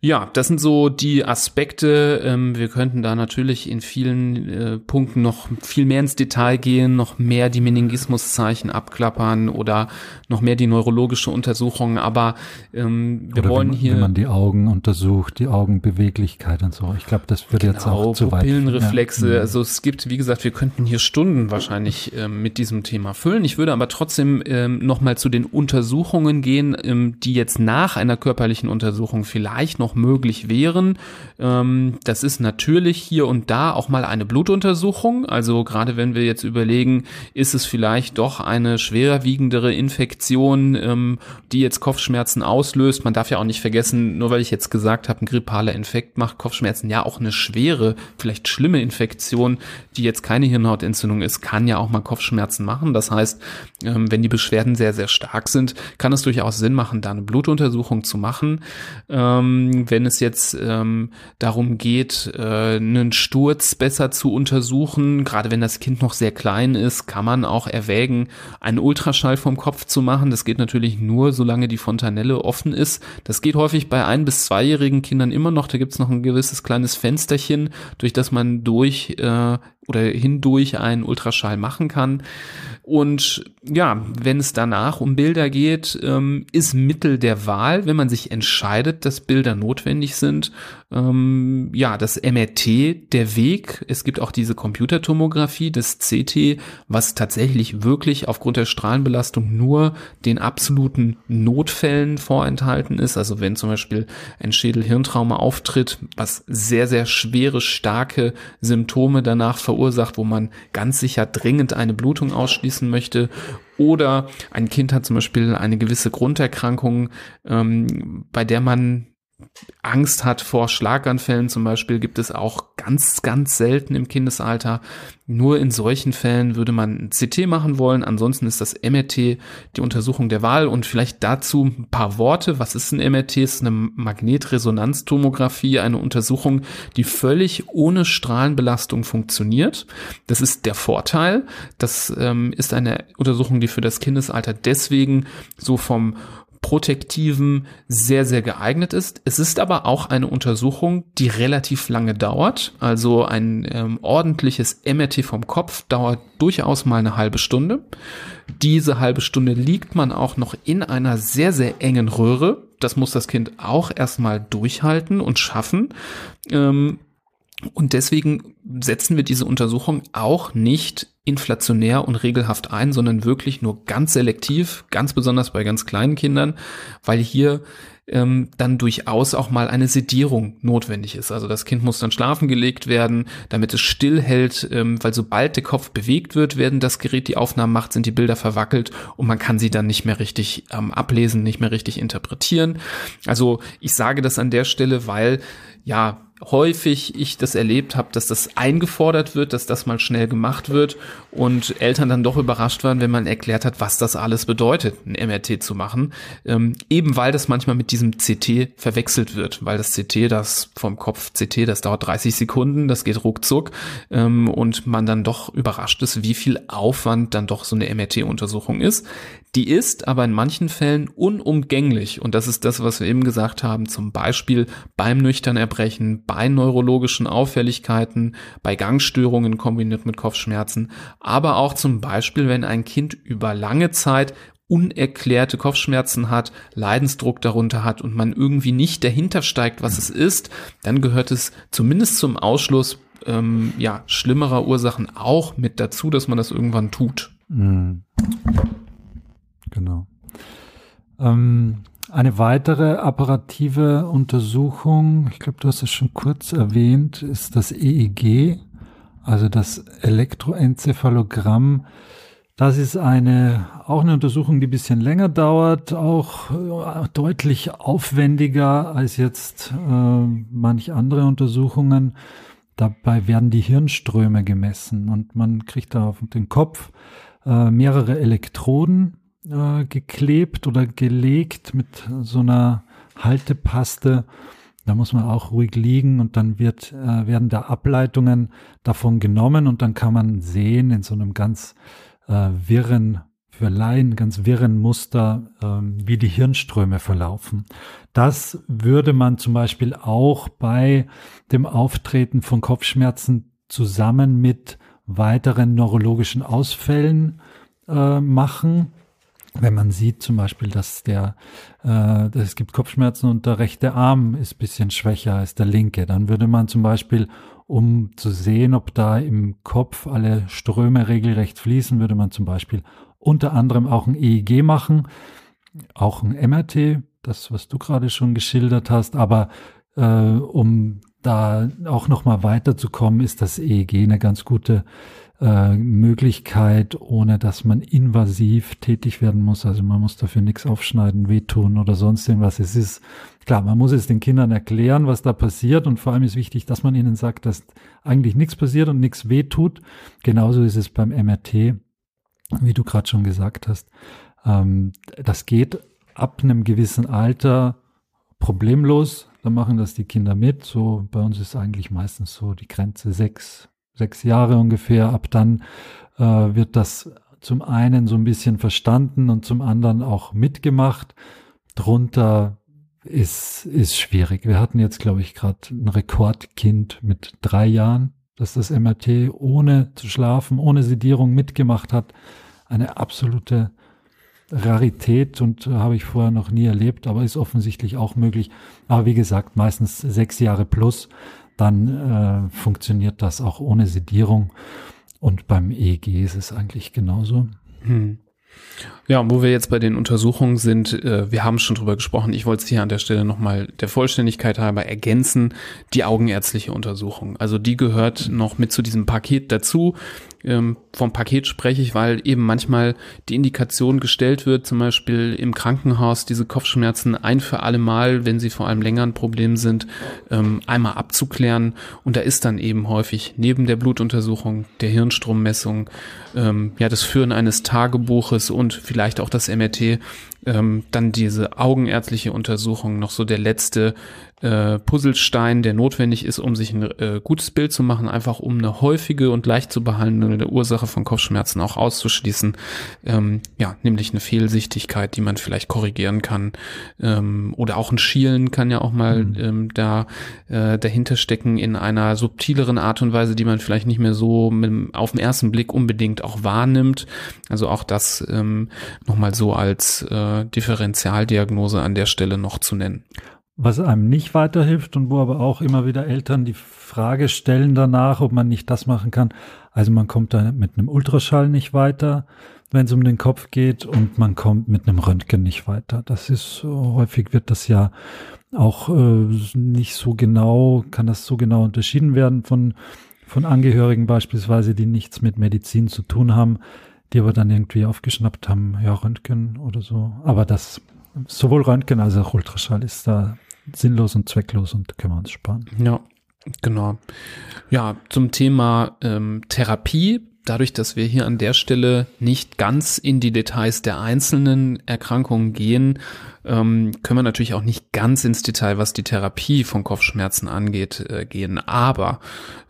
Speaker 1: Ja, das sind so die Aspekte. Ähm, wir könnten da natürlich in vielen äh, Punkten noch viel mehr ins Detail gehen, noch mehr die Meningismuszeichen abklappern oder noch mehr die neurologische Untersuchung. Aber ähm, wir oder wollen
Speaker 2: wenn,
Speaker 1: hier.
Speaker 2: Wenn man die Augen untersucht, die Augenbeweglichkeit und so. Ich glaube, das würde genau, jetzt auch zu weit.
Speaker 1: Pupillenreflexe. Ja. Also es gibt, wie gesagt, wir könnten hier Stunden wahrscheinlich ähm, mit diesem Thema füllen. Ich würde aber trotzdem ähm, noch mal zu den Untersuchungen gehen, ähm, die jetzt nach einer körperlichen Untersuchung vielleicht noch möglich wären. Ähm, das ist natürlich hier und da auch mal eine Blutuntersuchung. Also gerade wenn wir jetzt überlegen, ist es vielleicht doch eine schwerwiegendere Infektion, ähm, die jetzt Kopfschmerzen auslöst. Man darf ja auch nicht vergessen, nur weil ich jetzt gesagt habe, ein grippaler Infekt macht Kopfschmerzen, ja auch eine schwere, vielleicht schlimme Infektion, die jetzt keine Hirnhautentzündung ist, kann ja auch mal Kopfschmerzen machen. Das heißt, ähm, wenn die Beschwerden sehr, sehr stark sind, kann es durchaus Sinn machen, da eine Blutuntersuchung zu machen. Ähm, wenn es jetzt ähm, darum geht, äh, einen Sturz besser zu untersuchen, gerade wenn das Kind noch sehr klein ist, kann man auch erwägen, einen Ultraschall vom Kopf zu machen. Das geht natürlich nur, solange die Fontanelle offen ist. Das geht häufig bei ein- bis zweijährigen Kindern immer noch. Da gibt es noch ein gewisses kleines Fensterchen, durch das man durch äh, oder hindurch einen Ultraschall machen kann. Und ja, wenn es danach um Bilder geht, ähm, ist Mittel der Wahl, wenn man sich entscheidet, dass Bilder notwendig sind, ähm, ja, das MRT der Weg. Es gibt auch diese Computertomographie, das CT, was tatsächlich wirklich aufgrund der Strahlenbelastung nur den absoluten Notfällen vorenthalten ist. Also wenn zum Beispiel ein Schädelhirntrauma auftritt, was sehr, sehr schwere, starke Symptome danach verursacht, wo man ganz sicher dringend eine Blutung ausschließen möchte. Oder ein Kind hat zum Beispiel eine gewisse Grunderkrankung, ähm, bei der man Angst hat vor Schlaganfällen zum Beispiel, gibt es auch ganz, ganz selten im Kindesalter. Nur in solchen Fällen würde man ein CT machen wollen. Ansonsten ist das MRT die Untersuchung der Wahl. Und vielleicht dazu ein paar Worte. Was ist ein MRT? Es ist eine Magnetresonanztomographie, eine Untersuchung, die völlig ohne Strahlenbelastung funktioniert. Das ist der Vorteil. Das ähm, ist eine Untersuchung, die für das Kindesalter deswegen so vom Protektiven sehr, sehr geeignet ist. Es ist aber auch eine Untersuchung, die relativ lange dauert. Also ein ähm, ordentliches MRT vom Kopf dauert durchaus mal eine halbe Stunde. Diese halbe Stunde liegt man auch noch in einer sehr, sehr engen Röhre. Das muss das Kind auch erstmal durchhalten und schaffen. Ähm, und deswegen setzen wir diese Untersuchung auch nicht inflationär und regelhaft ein, sondern wirklich nur ganz selektiv, ganz besonders bei ganz kleinen Kindern, weil hier ähm, dann durchaus auch mal eine Sedierung notwendig ist. Also das Kind muss dann schlafen gelegt werden, damit es still hält, ähm, weil sobald der Kopf bewegt wird, werden das Gerät die Aufnahmen macht, sind die Bilder verwackelt und man kann sie dann nicht mehr richtig ähm, ablesen, nicht mehr richtig interpretieren. Also ich sage das an der Stelle, weil ja, häufig ich das erlebt habe, dass das eingefordert wird, dass das mal schnell gemacht wird und Eltern dann doch überrascht waren, wenn man erklärt hat, was das alles bedeutet, ein MRT zu machen. Ähm, eben weil das manchmal mit diesem CT verwechselt wird, weil das CT, das vom Kopf CT, das dauert 30 Sekunden, das geht ruckzuck ähm, und man dann doch überrascht ist, wie viel Aufwand dann doch so eine MRT-Untersuchung ist. Die ist aber in manchen Fällen unumgänglich und das ist das, was wir eben gesagt haben, zum Beispiel beim nüchtern Erbrechen, bei neurologischen Auffälligkeiten, bei Gangstörungen kombiniert mit Kopfschmerzen, aber auch zum Beispiel, wenn ein Kind über lange Zeit unerklärte Kopfschmerzen hat, Leidensdruck darunter hat und man irgendwie nicht dahinter steigt, was es ist, dann gehört es zumindest zum Ausschluss ähm, ja, schlimmerer Ursachen auch mit dazu, dass man das irgendwann tut. Mhm.
Speaker 2: Genau. Ähm, eine weitere apparative Untersuchung, ich glaube, du hast es schon kurz erwähnt, ist das EEG, also das Elektroenzephalogramm. Das ist eine, auch eine Untersuchung, die ein bisschen länger dauert, auch deutlich aufwendiger als jetzt äh, manch andere Untersuchungen. Dabei werden die Hirnströme gemessen und man kriegt da auf den Kopf äh, mehrere Elektroden äh, geklebt oder gelegt mit so einer Haltepaste. Da muss man auch ruhig liegen und dann wird, äh, werden da Ableitungen davon genommen und dann kann man sehen in so einem ganz äh, wirren, für Laien ganz wirren Muster, äh, wie die Hirnströme verlaufen. Das würde man zum Beispiel auch bei dem Auftreten von Kopfschmerzen zusammen mit weiteren neurologischen Ausfällen äh, machen wenn man sieht zum Beispiel, dass der, äh, es gibt Kopfschmerzen und der rechte Arm ist bisschen schwächer als der linke, dann würde man zum Beispiel, um zu sehen, ob da im Kopf alle Ströme regelrecht fließen, würde man zum Beispiel unter anderem auch ein EEG machen, auch ein MRT, das, was du gerade schon geschildert hast, aber äh, um da auch nochmal weiterzukommen, ist das EEG eine ganz gute äh, Möglichkeit, ohne dass man invasiv tätig werden muss. Also man muss dafür nichts aufschneiden, wehtun oder sonst irgendwas. Es ist klar, man muss es den Kindern erklären, was da passiert und vor allem ist wichtig, dass man ihnen sagt, dass eigentlich nichts passiert und nichts wehtut. Genauso ist es beim MRT, wie du gerade schon gesagt hast. Ähm, das geht ab einem gewissen Alter problemlos. Da machen das die Kinder mit. So bei uns ist eigentlich meistens so die Grenze sechs, sechs Jahre ungefähr. Ab dann äh, wird das zum einen so ein bisschen verstanden und zum anderen auch mitgemacht. Drunter ist, ist schwierig. Wir hatten jetzt, glaube ich, gerade ein Rekordkind mit drei Jahren, das das MRT ohne zu schlafen, ohne Sedierung mitgemacht hat. Eine absolute Rarität und äh, habe ich vorher noch nie erlebt, aber ist offensichtlich auch möglich. Aber wie gesagt, meistens sechs Jahre plus dann äh, funktioniert das auch ohne Sedierung. Und beim EEG ist es eigentlich genauso. Hm.
Speaker 1: Ja, wo wir jetzt bei den Untersuchungen sind, äh, wir haben schon drüber gesprochen, ich wollte es hier an der Stelle nochmal der Vollständigkeit halber ergänzen, die augenärztliche Untersuchung. Also die gehört noch mit zu diesem Paket dazu. Ähm, vom Paket spreche ich, weil eben manchmal die Indikation gestellt wird, zum Beispiel im Krankenhaus diese Kopfschmerzen ein für alle Mal, wenn sie vor allem länger ein Problem sind, ähm, einmal abzuklären. Und da ist dann eben häufig neben der Blutuntersuchung, der Hirnstrommessung, ähm, ja das Führen eines Tagebuches und vielleicht auch das MRT ähm, dann diese augenärztliche Untersuchung noch so der letzte äh, Puzzlestein, der notwendig ist, um sich ein äh, gutes Bild zu machen, einfach um eine häufige und leicht zu behandelnde Ursache von Kopfschmerzen auch auszuschließen. Ähm, ja, nämlich eine Fehlsichtigkeit, die man vielleicht korrigieren kann. Ähm, oder auch ein Schielen kann ja auch mal mhm. ähm, da äh, dahinter stecken in einer subtileren Art und Weise, die man vielleicht nicht mehr so mit, auf den ersten Blick unbedingt auch wahrnimmt. Also auch das ähm, nochmal so als äh, Differentialdiagnose an der Stelle noch zu nennen.
Speaker 2: Was einem nicht weiterhilft und wo aber auch immer wieder Eltern die Frage stellen danach, ob man nicht das machen kann. Also man kommt da mit einem Ultraschall nicht weiter, wenn es um den Kopf geht und man kommt mit einem Röntgen nicht weiter. Das ist häufig wird das ja auch äh, nicht so genau, kann das so genau unterschieden werden von von Angehörigen beispielsweise, die nichts mit Medizin zu tun haben, die aber dann irgendwie aufgeschnappt haben, ja Röntgen oder so. Aber das sowohl Röntgen als auch Ultraschall ist da sinnlos und zwecklos und können wir uns sparen.
Speaker 1: Ja, genau. Ja, zum Thema ähm, Therapie. Dadurch, dass wir hier an der Stelle nicht ganz in die Details der einzelnen Erkrankungen gehen, ähm, können wir natürlich auch nicht ganz ins Detail, was die Therapie von Kopfschmerzen angeht, äh, gehen. Aber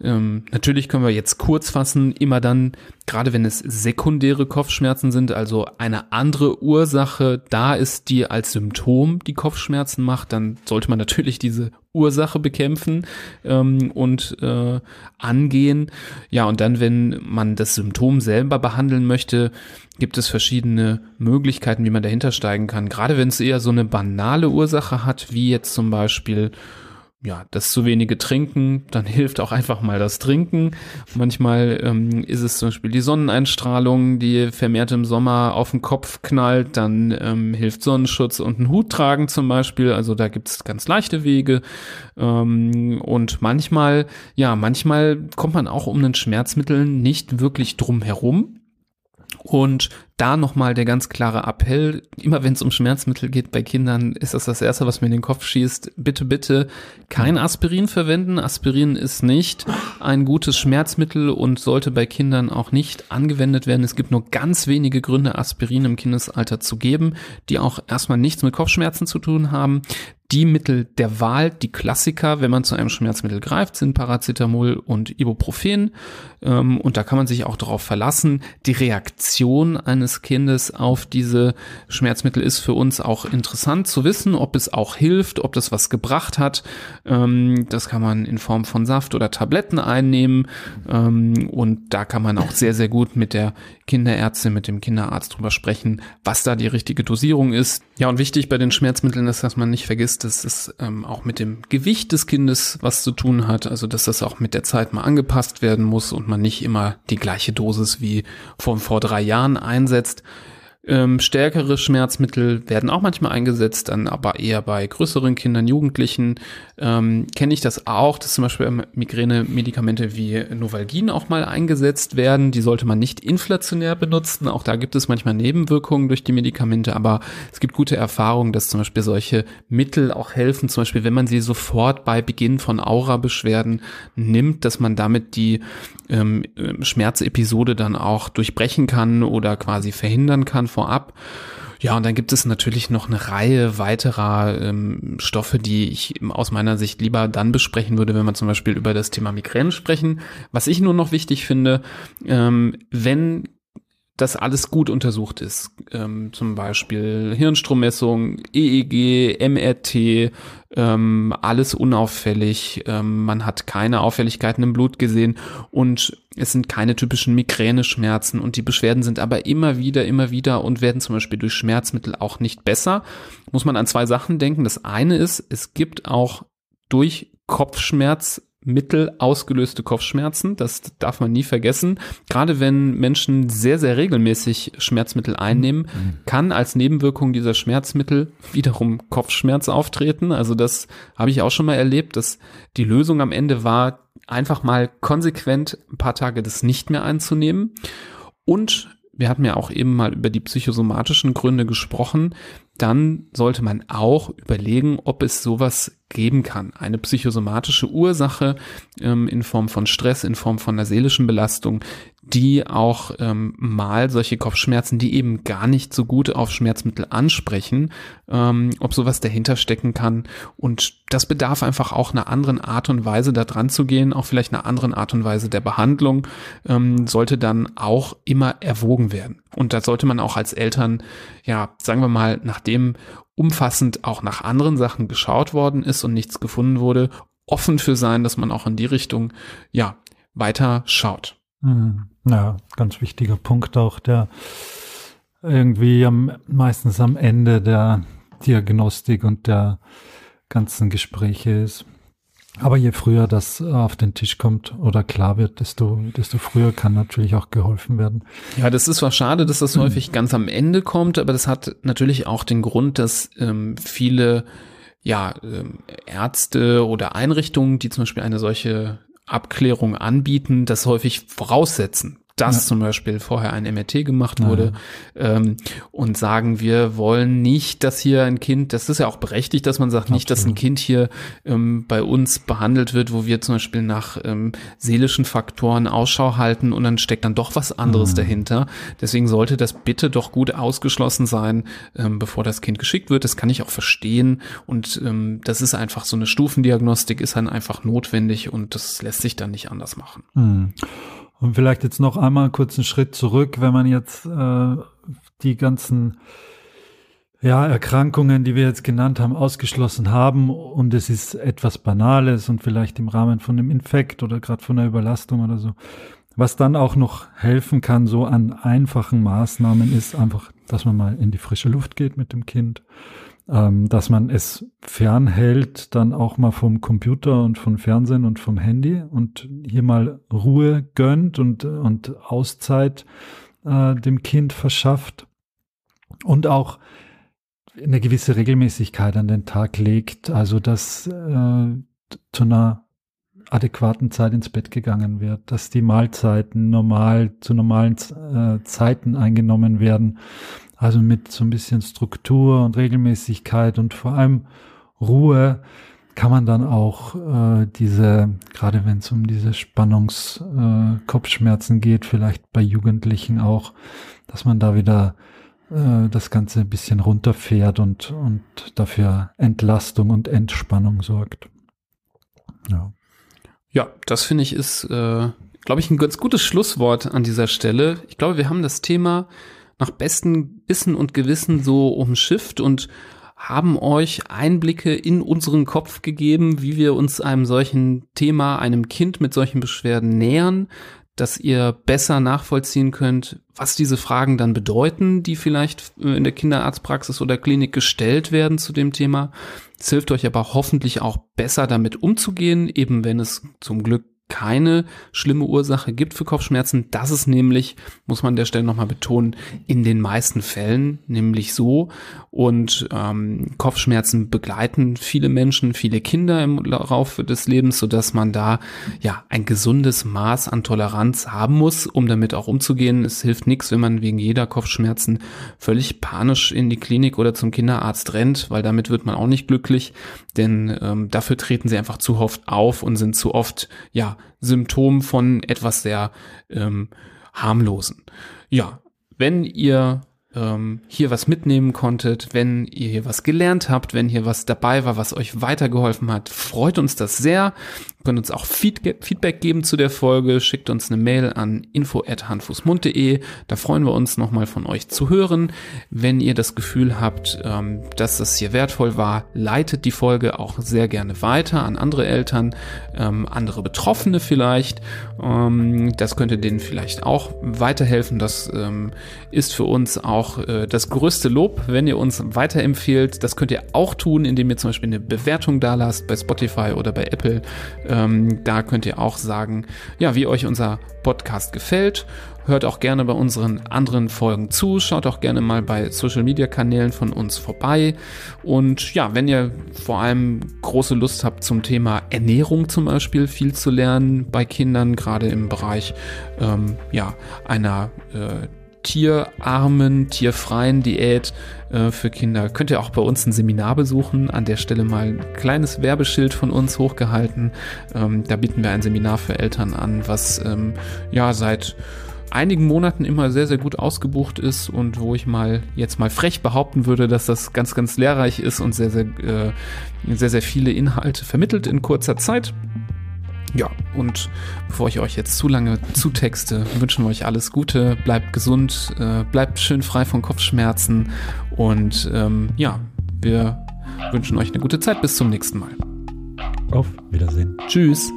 Speaker 1: ähm, natürlich können wir jetzt kurz fassen, immer dann, gerade wenn es sekundäre Kopfschmerzen sind, also eine andere Ursache da ist, die als Symptom die Kopfschmerzen macht, dann sollte man natürlich diese Ursache bekämpfen ähm, und äh, angehen. Ja, und dann, wenn man das Symptom selber behandeln möchte, gibt es verschiedene Möglichkeiten, wie man dahinter steigen kann. Gerade wenn es eher so eine banale Ursache hat, wie jetzt zum Beispiel ja, das zu wenige Trinken, dann hilft auch einfach mal das Trinken. Manchmal ähm, ist es zum Beispiel die Sonneneinstrahlung, die vermehrt im Sommer auf den Kopf knallt, dann ähm, hilft Sonnenschutz und ein Hut tragen zum Beispiel. Also da gibt es ganz leichte Wege. Ähm, und manchmal, ja, manchmal kommt man auch um ein Schmerzmittel nicht wirklich drum herum. Und da nochmal der ganz klare Appell, immer wenn es um Schmerzmittel geht bei Kindern, ist das das Erste, was mir in den Kopf schießt. Bitte, bitte kein Aspirin verwenden. Aspirin ist nicht ein gutes Schmerzmittel und sollte bei Kindern auch nicht angewendet werden. Es gibt nur ganz wenige Gründe, Aspirin im Kindesalter zu geben, die auch erstmal nichts mit Kopfschmerzen zu tun haben. Die Mittel der Wahl, die Klassiker, wenn man zu einem Schmerzmittel greift, sind Paracetamol und Ibuprofen. Ähm, und da kann man sich auch darauf verlassen. Die Reaktion eines Kindes auf diese Schmerzmittel ist für uns auch interessant zu wissen, ob es auch hilft, ob das was gebracht hat. Ähm, das kann man in Form von Saft oder Tabletten einnehmen. Ähm, und da kann man auch sehr, sehr gut mit der Kinderärztin, mit dem Kinderarzt drüber sprechen, was da die richtige Dosierung ist. Ja, und wichtig bei den Schmerzmitteln ist, dass man nicht vergisst, dass es ähm, auch mit dem Gewicht des Kindes was zu tun hat. Also, dass das auch mit der Zeit mal angepasst werden muss und man nicht immer die gleiche Dosis wie vor, vor drei Jahren einsetzt. Ähm, stärkere Schmerzmittel werden auch manchmal eingesetzt, dann aber eher bei größeren Kindern, Jugendlichen. Ähm, Kenne ich das auch, dass zum Beispiel Migräne-Medikamente wie Novalgin auch mal eingesetzt werden. Die sollte man nicht inflationär benutzen. Auch da gibt es manchmal Nebenwirkungen durch die Medikamente, aber es gibt gute Erfahrungen, dass zum Beispiel solche Mittel auch helfen. Zum Beispiel, wenn man sie sofort bei Beginn von Aura-Beschwerden nimmt, dass man damit die ähm, Schmerzepisode dann auch durchbrechen kann oder quasi verhindern kann vorab. Ja, und dann gibt es natürlich noch eine Reihe weiterer ähm, Stoffe, die ich aus meiner Sicht lieber dann besprechen würde, wenn wir zum Beispiel über das Thema Migräne sprechen. Was ich nur noch wichtig finde, ähm, wenn das alles gut untersucht ist. Ähm, zum Beispiel Hirnstrommessung, EEG, MRT, ähm, alles unauffällig. Ähm, man hat keine Auffälligkeiten im Blut gesehen und es sind keine typischen Migräneschmerzen und die Beschwerden sind aber immer wieder, immer wieder und werden zum Beispiel durch Schmerzmittel auch nicht besser. Muss man an zwei Sachen denken. Das eine ist, es gibt auch durch Kopfschmerz Mittel ausgelöste Kopfschmerzen. Das darf man nie vergessen. Gerade wenn Menschen sehr, sehr regelmäßig Schmerzmittel einnehmen, mhm. kann als Nebenwirkung dieser Schmerzmittel wiederum Kopfschmerz auftreten. Also das habe ich auch schon mal erlebt, dass die Lösung am Ende war, einfach mal konsequent ein paar Tage das nicht mehr einzunehmen. Und wir hatten ja auch eben mal über die psychosomatischen Gründe gesprochen dann sollte man auch überlegen, ob es sowas geben kann. Eine psychosomatische Ursache ähm, in Form von Stress, in Form von einer seelischen Belastung, die auch ähm, mal solche Kopfschmerzen, die eben gar nicht so gut auf Schmerzmittel ansprechen, ähm, ob sowas dahinter stecken kann. Und das bedarf einfach auch einer anderen Art und Weise, da dran zu gehen, auch vielleicht einer anderen Art und Weise der Behandlung, ähm, sollte dann auch immer erwogen werden. Und da sollte man auch als Eltern, ja, sagen wir mal, nachdem umfassend auch nach anderen Sachen geschaut worden ist und nichts gefunden wurde, offen für sein, dass man auch in die Richtung, ja, weiter schaut.
Speaker 2: Mhm. Ja, ganz wichtiger Punkt auch, der irgendwie am, meistens am Ende der Diagnostik und der ganzen Gespräche ist. Aber je früher das auf den Tisch kommt oder klar wird, desto, desto früher kann natürlich auch geholfen werden.
Speaker 1: Ja, das ist zwar schade, dass das häufig ganz am Ende kommt, aber das hat natürlich auch den Grund, dass ähm, viele ja, ähm, Ärzte oder Einrichtungen, die zum Beispiel eine solche Abklärung anbieten, das häufig voraussetzen dass ja. zum Beispiel vorher ein MRT gemacht wurde ja. ähm, und sagen, wir wollen nicht, dass hier ein Kind, das ist ja auch berechtigt, dass man sagt, Absolut. nicht, dass ein Kind hier ähm, bei uns behandelt wird, wo wir zum Beispiel nach ähm, seelischen Faktoren Ausschau halten und dann steckt dann doch was anderes mhm. dahinter. Deswegen sollte das bitte doch gut ausgeschlossen sein, ähm, bevor das Kind geschickt wird. Das kann ich auch verstehen und ähm, das ist einfach so eine Stufendiagnostik ist dann einfach notwendig und das lässt sich dann nicht anders machen.
Speaker 2: Mhm. Und vielleicht jetzt noch einmal kurz einen Schritt zurück, wenn man jetzt äh, die ganzen ja, Erkrankungen, die wir jetzt genannt haben, ausgeschlossen haben und es ist etwas Banales und vielleicht im Rahmen von einem Infekt oder gerade von einer Überlastung oder so. Was dann auch noch helfen kann, so an einfachen Maßnahmen, ist einfach, dass man mal in die frische Luft geht mit dem Kind, ähm, dass man es fernhält, dann auch mal vom Computer und vom Fernsehen und vom Handy und hier mal Ruhe gönnt und, und Auszeit äh, dem Kind verschafft und auch eine gewisse Regelmäßigkeit an den Tag legt, also dass äh, zu einer adäquaten Zeit ins Bett gegangen wird, dass die Mahlzeiten normal zu normalen äh, Zeiten eingenommen werden, also mit so ein bisschen Struktur und Regelmäßigkeit und vor allem Ruhe kann man dann auch äh, diese, gerade wenn es um diese Spannungskopfschmerzen äh, geht, vielleicht bei Jugendlichen auch, dass man da wieder äh, das Ganze ein bisschen runterfährt und, und dafür Entlastung und Entspannung sorgt.
Speaker 1: Ja, ja das finde ich ist, äh, glaube ich, ein ganz gutes Schlusswort an dieser Stelle. Ich glaube, wir haben das Thema nach bestem Wissen und Gewissen so umschifft und haben euch Einblicke in unseren Kopf gegeben, wie wir uns einem solchen Thema, einem Kind mit solchen Beschwerden nähern, dass ihr besser nachvollziehen könnt, was diese Fragen dann bedeuten, die vielleicht in der Kinderarztpraxis oder Klinik gestellt werden zu dem Thema. Es hilft euch aber hoffentlich auch besser damit umzugehen, eben wenn es zum Glück keine schlimme Ursache gibt für Kopfschmerzen. Das ist nämlich, muss man an der Stelle nochmal betonen, in den meisten Fällen nämlich so. Und ähm, Kopfschmerzen begleiten viele Menschen, viele Kinder im Laufe des Lebens, sodass man da ja ein gesundes Maß an Toleranz haben muss, um damit auch umzugehen. Es hilft nichts, wenn man wegen jeder Kopfschmerzen völlig panisch in die Klinik oder zum Kinderarzt rennt, weil damit wird man auch nicht glücklich, denn ähm, dafür treten sie einfach zu oft auf und sind zu oft ja Symptom von etwas sehr ähm, harmlosen. Ja, wenn ihr ähm, hier was mitnehmen konntet, wenn ihr hier was gelernt habt, wenn hier was dabei war, was euch weitergeholfen hat, freut uns das sehr könnt uns auch Feedback geben zu der Folge. Schickt uns eine Mail an info@handfußmund.de. Da freuen wir uns nochmal von euch zu hören. Wenn ihr das Gefühl habt, ähm, dass das hier wertvoll war, leitet die Folge auch sehr gerne weiter an andere Eltern, ähm, andere Betroffene vielleicht. Ähm, das könnte denen vielleicht auch weiterhelfen. Das ist für uns auch äh, das größte Lob, wenn ihr uns weiterempfehlt. Das könnt ihr auch tun, indem ihr zum Beispiel eine Bewertung da lasst bei Spotify oder bei Apple Ähm, da könnt ihr auch sagen, ja, wie euch unser Podcast gefällt. Hört auch gerne bei unseren anderen Folgen zu. Schaut auch gerne mal bei Social Media Kanälen von uns vorbei. Und ja, wenn ihr vor allem große Lust habt zum Thema Ernährung zum Beispiel viel zu lernen bei Kindern, gerade im Bereich ähm, ja, einer äh, tierarmen, tierfreien Diät äh, für Kinder. Könnt ihr auch bei uns ein Seminar besuchen. An der Stelle mal ein kleines Werbeschild von uns hochgehalten. Ähm, da bieten wir ein Seminar für Eltern an, was ähm, ja seit einigen Monaten immer sehr, sehr gut ausgebucht ist und wo ich mal jetzt mal frech behaupten würde, dass das ganz, ganz lehrreich ist und sehr, sehr, äh, sehr, sehr viele Inhalte vermittelt in kurzer Zeit. Ja, und bevor ich euch jetzt zu lange zutexte, wünschen wir euch alles Gute, bleibt gesund, äh, bleibt schön frei von Kopfschmerzen und ähm, ja, wir wünschen euch eine gute Zeit. Bis zum nächsten Mal.
Speaker 2: Auf Wiedersehen.
Speaker 1: Tschüss.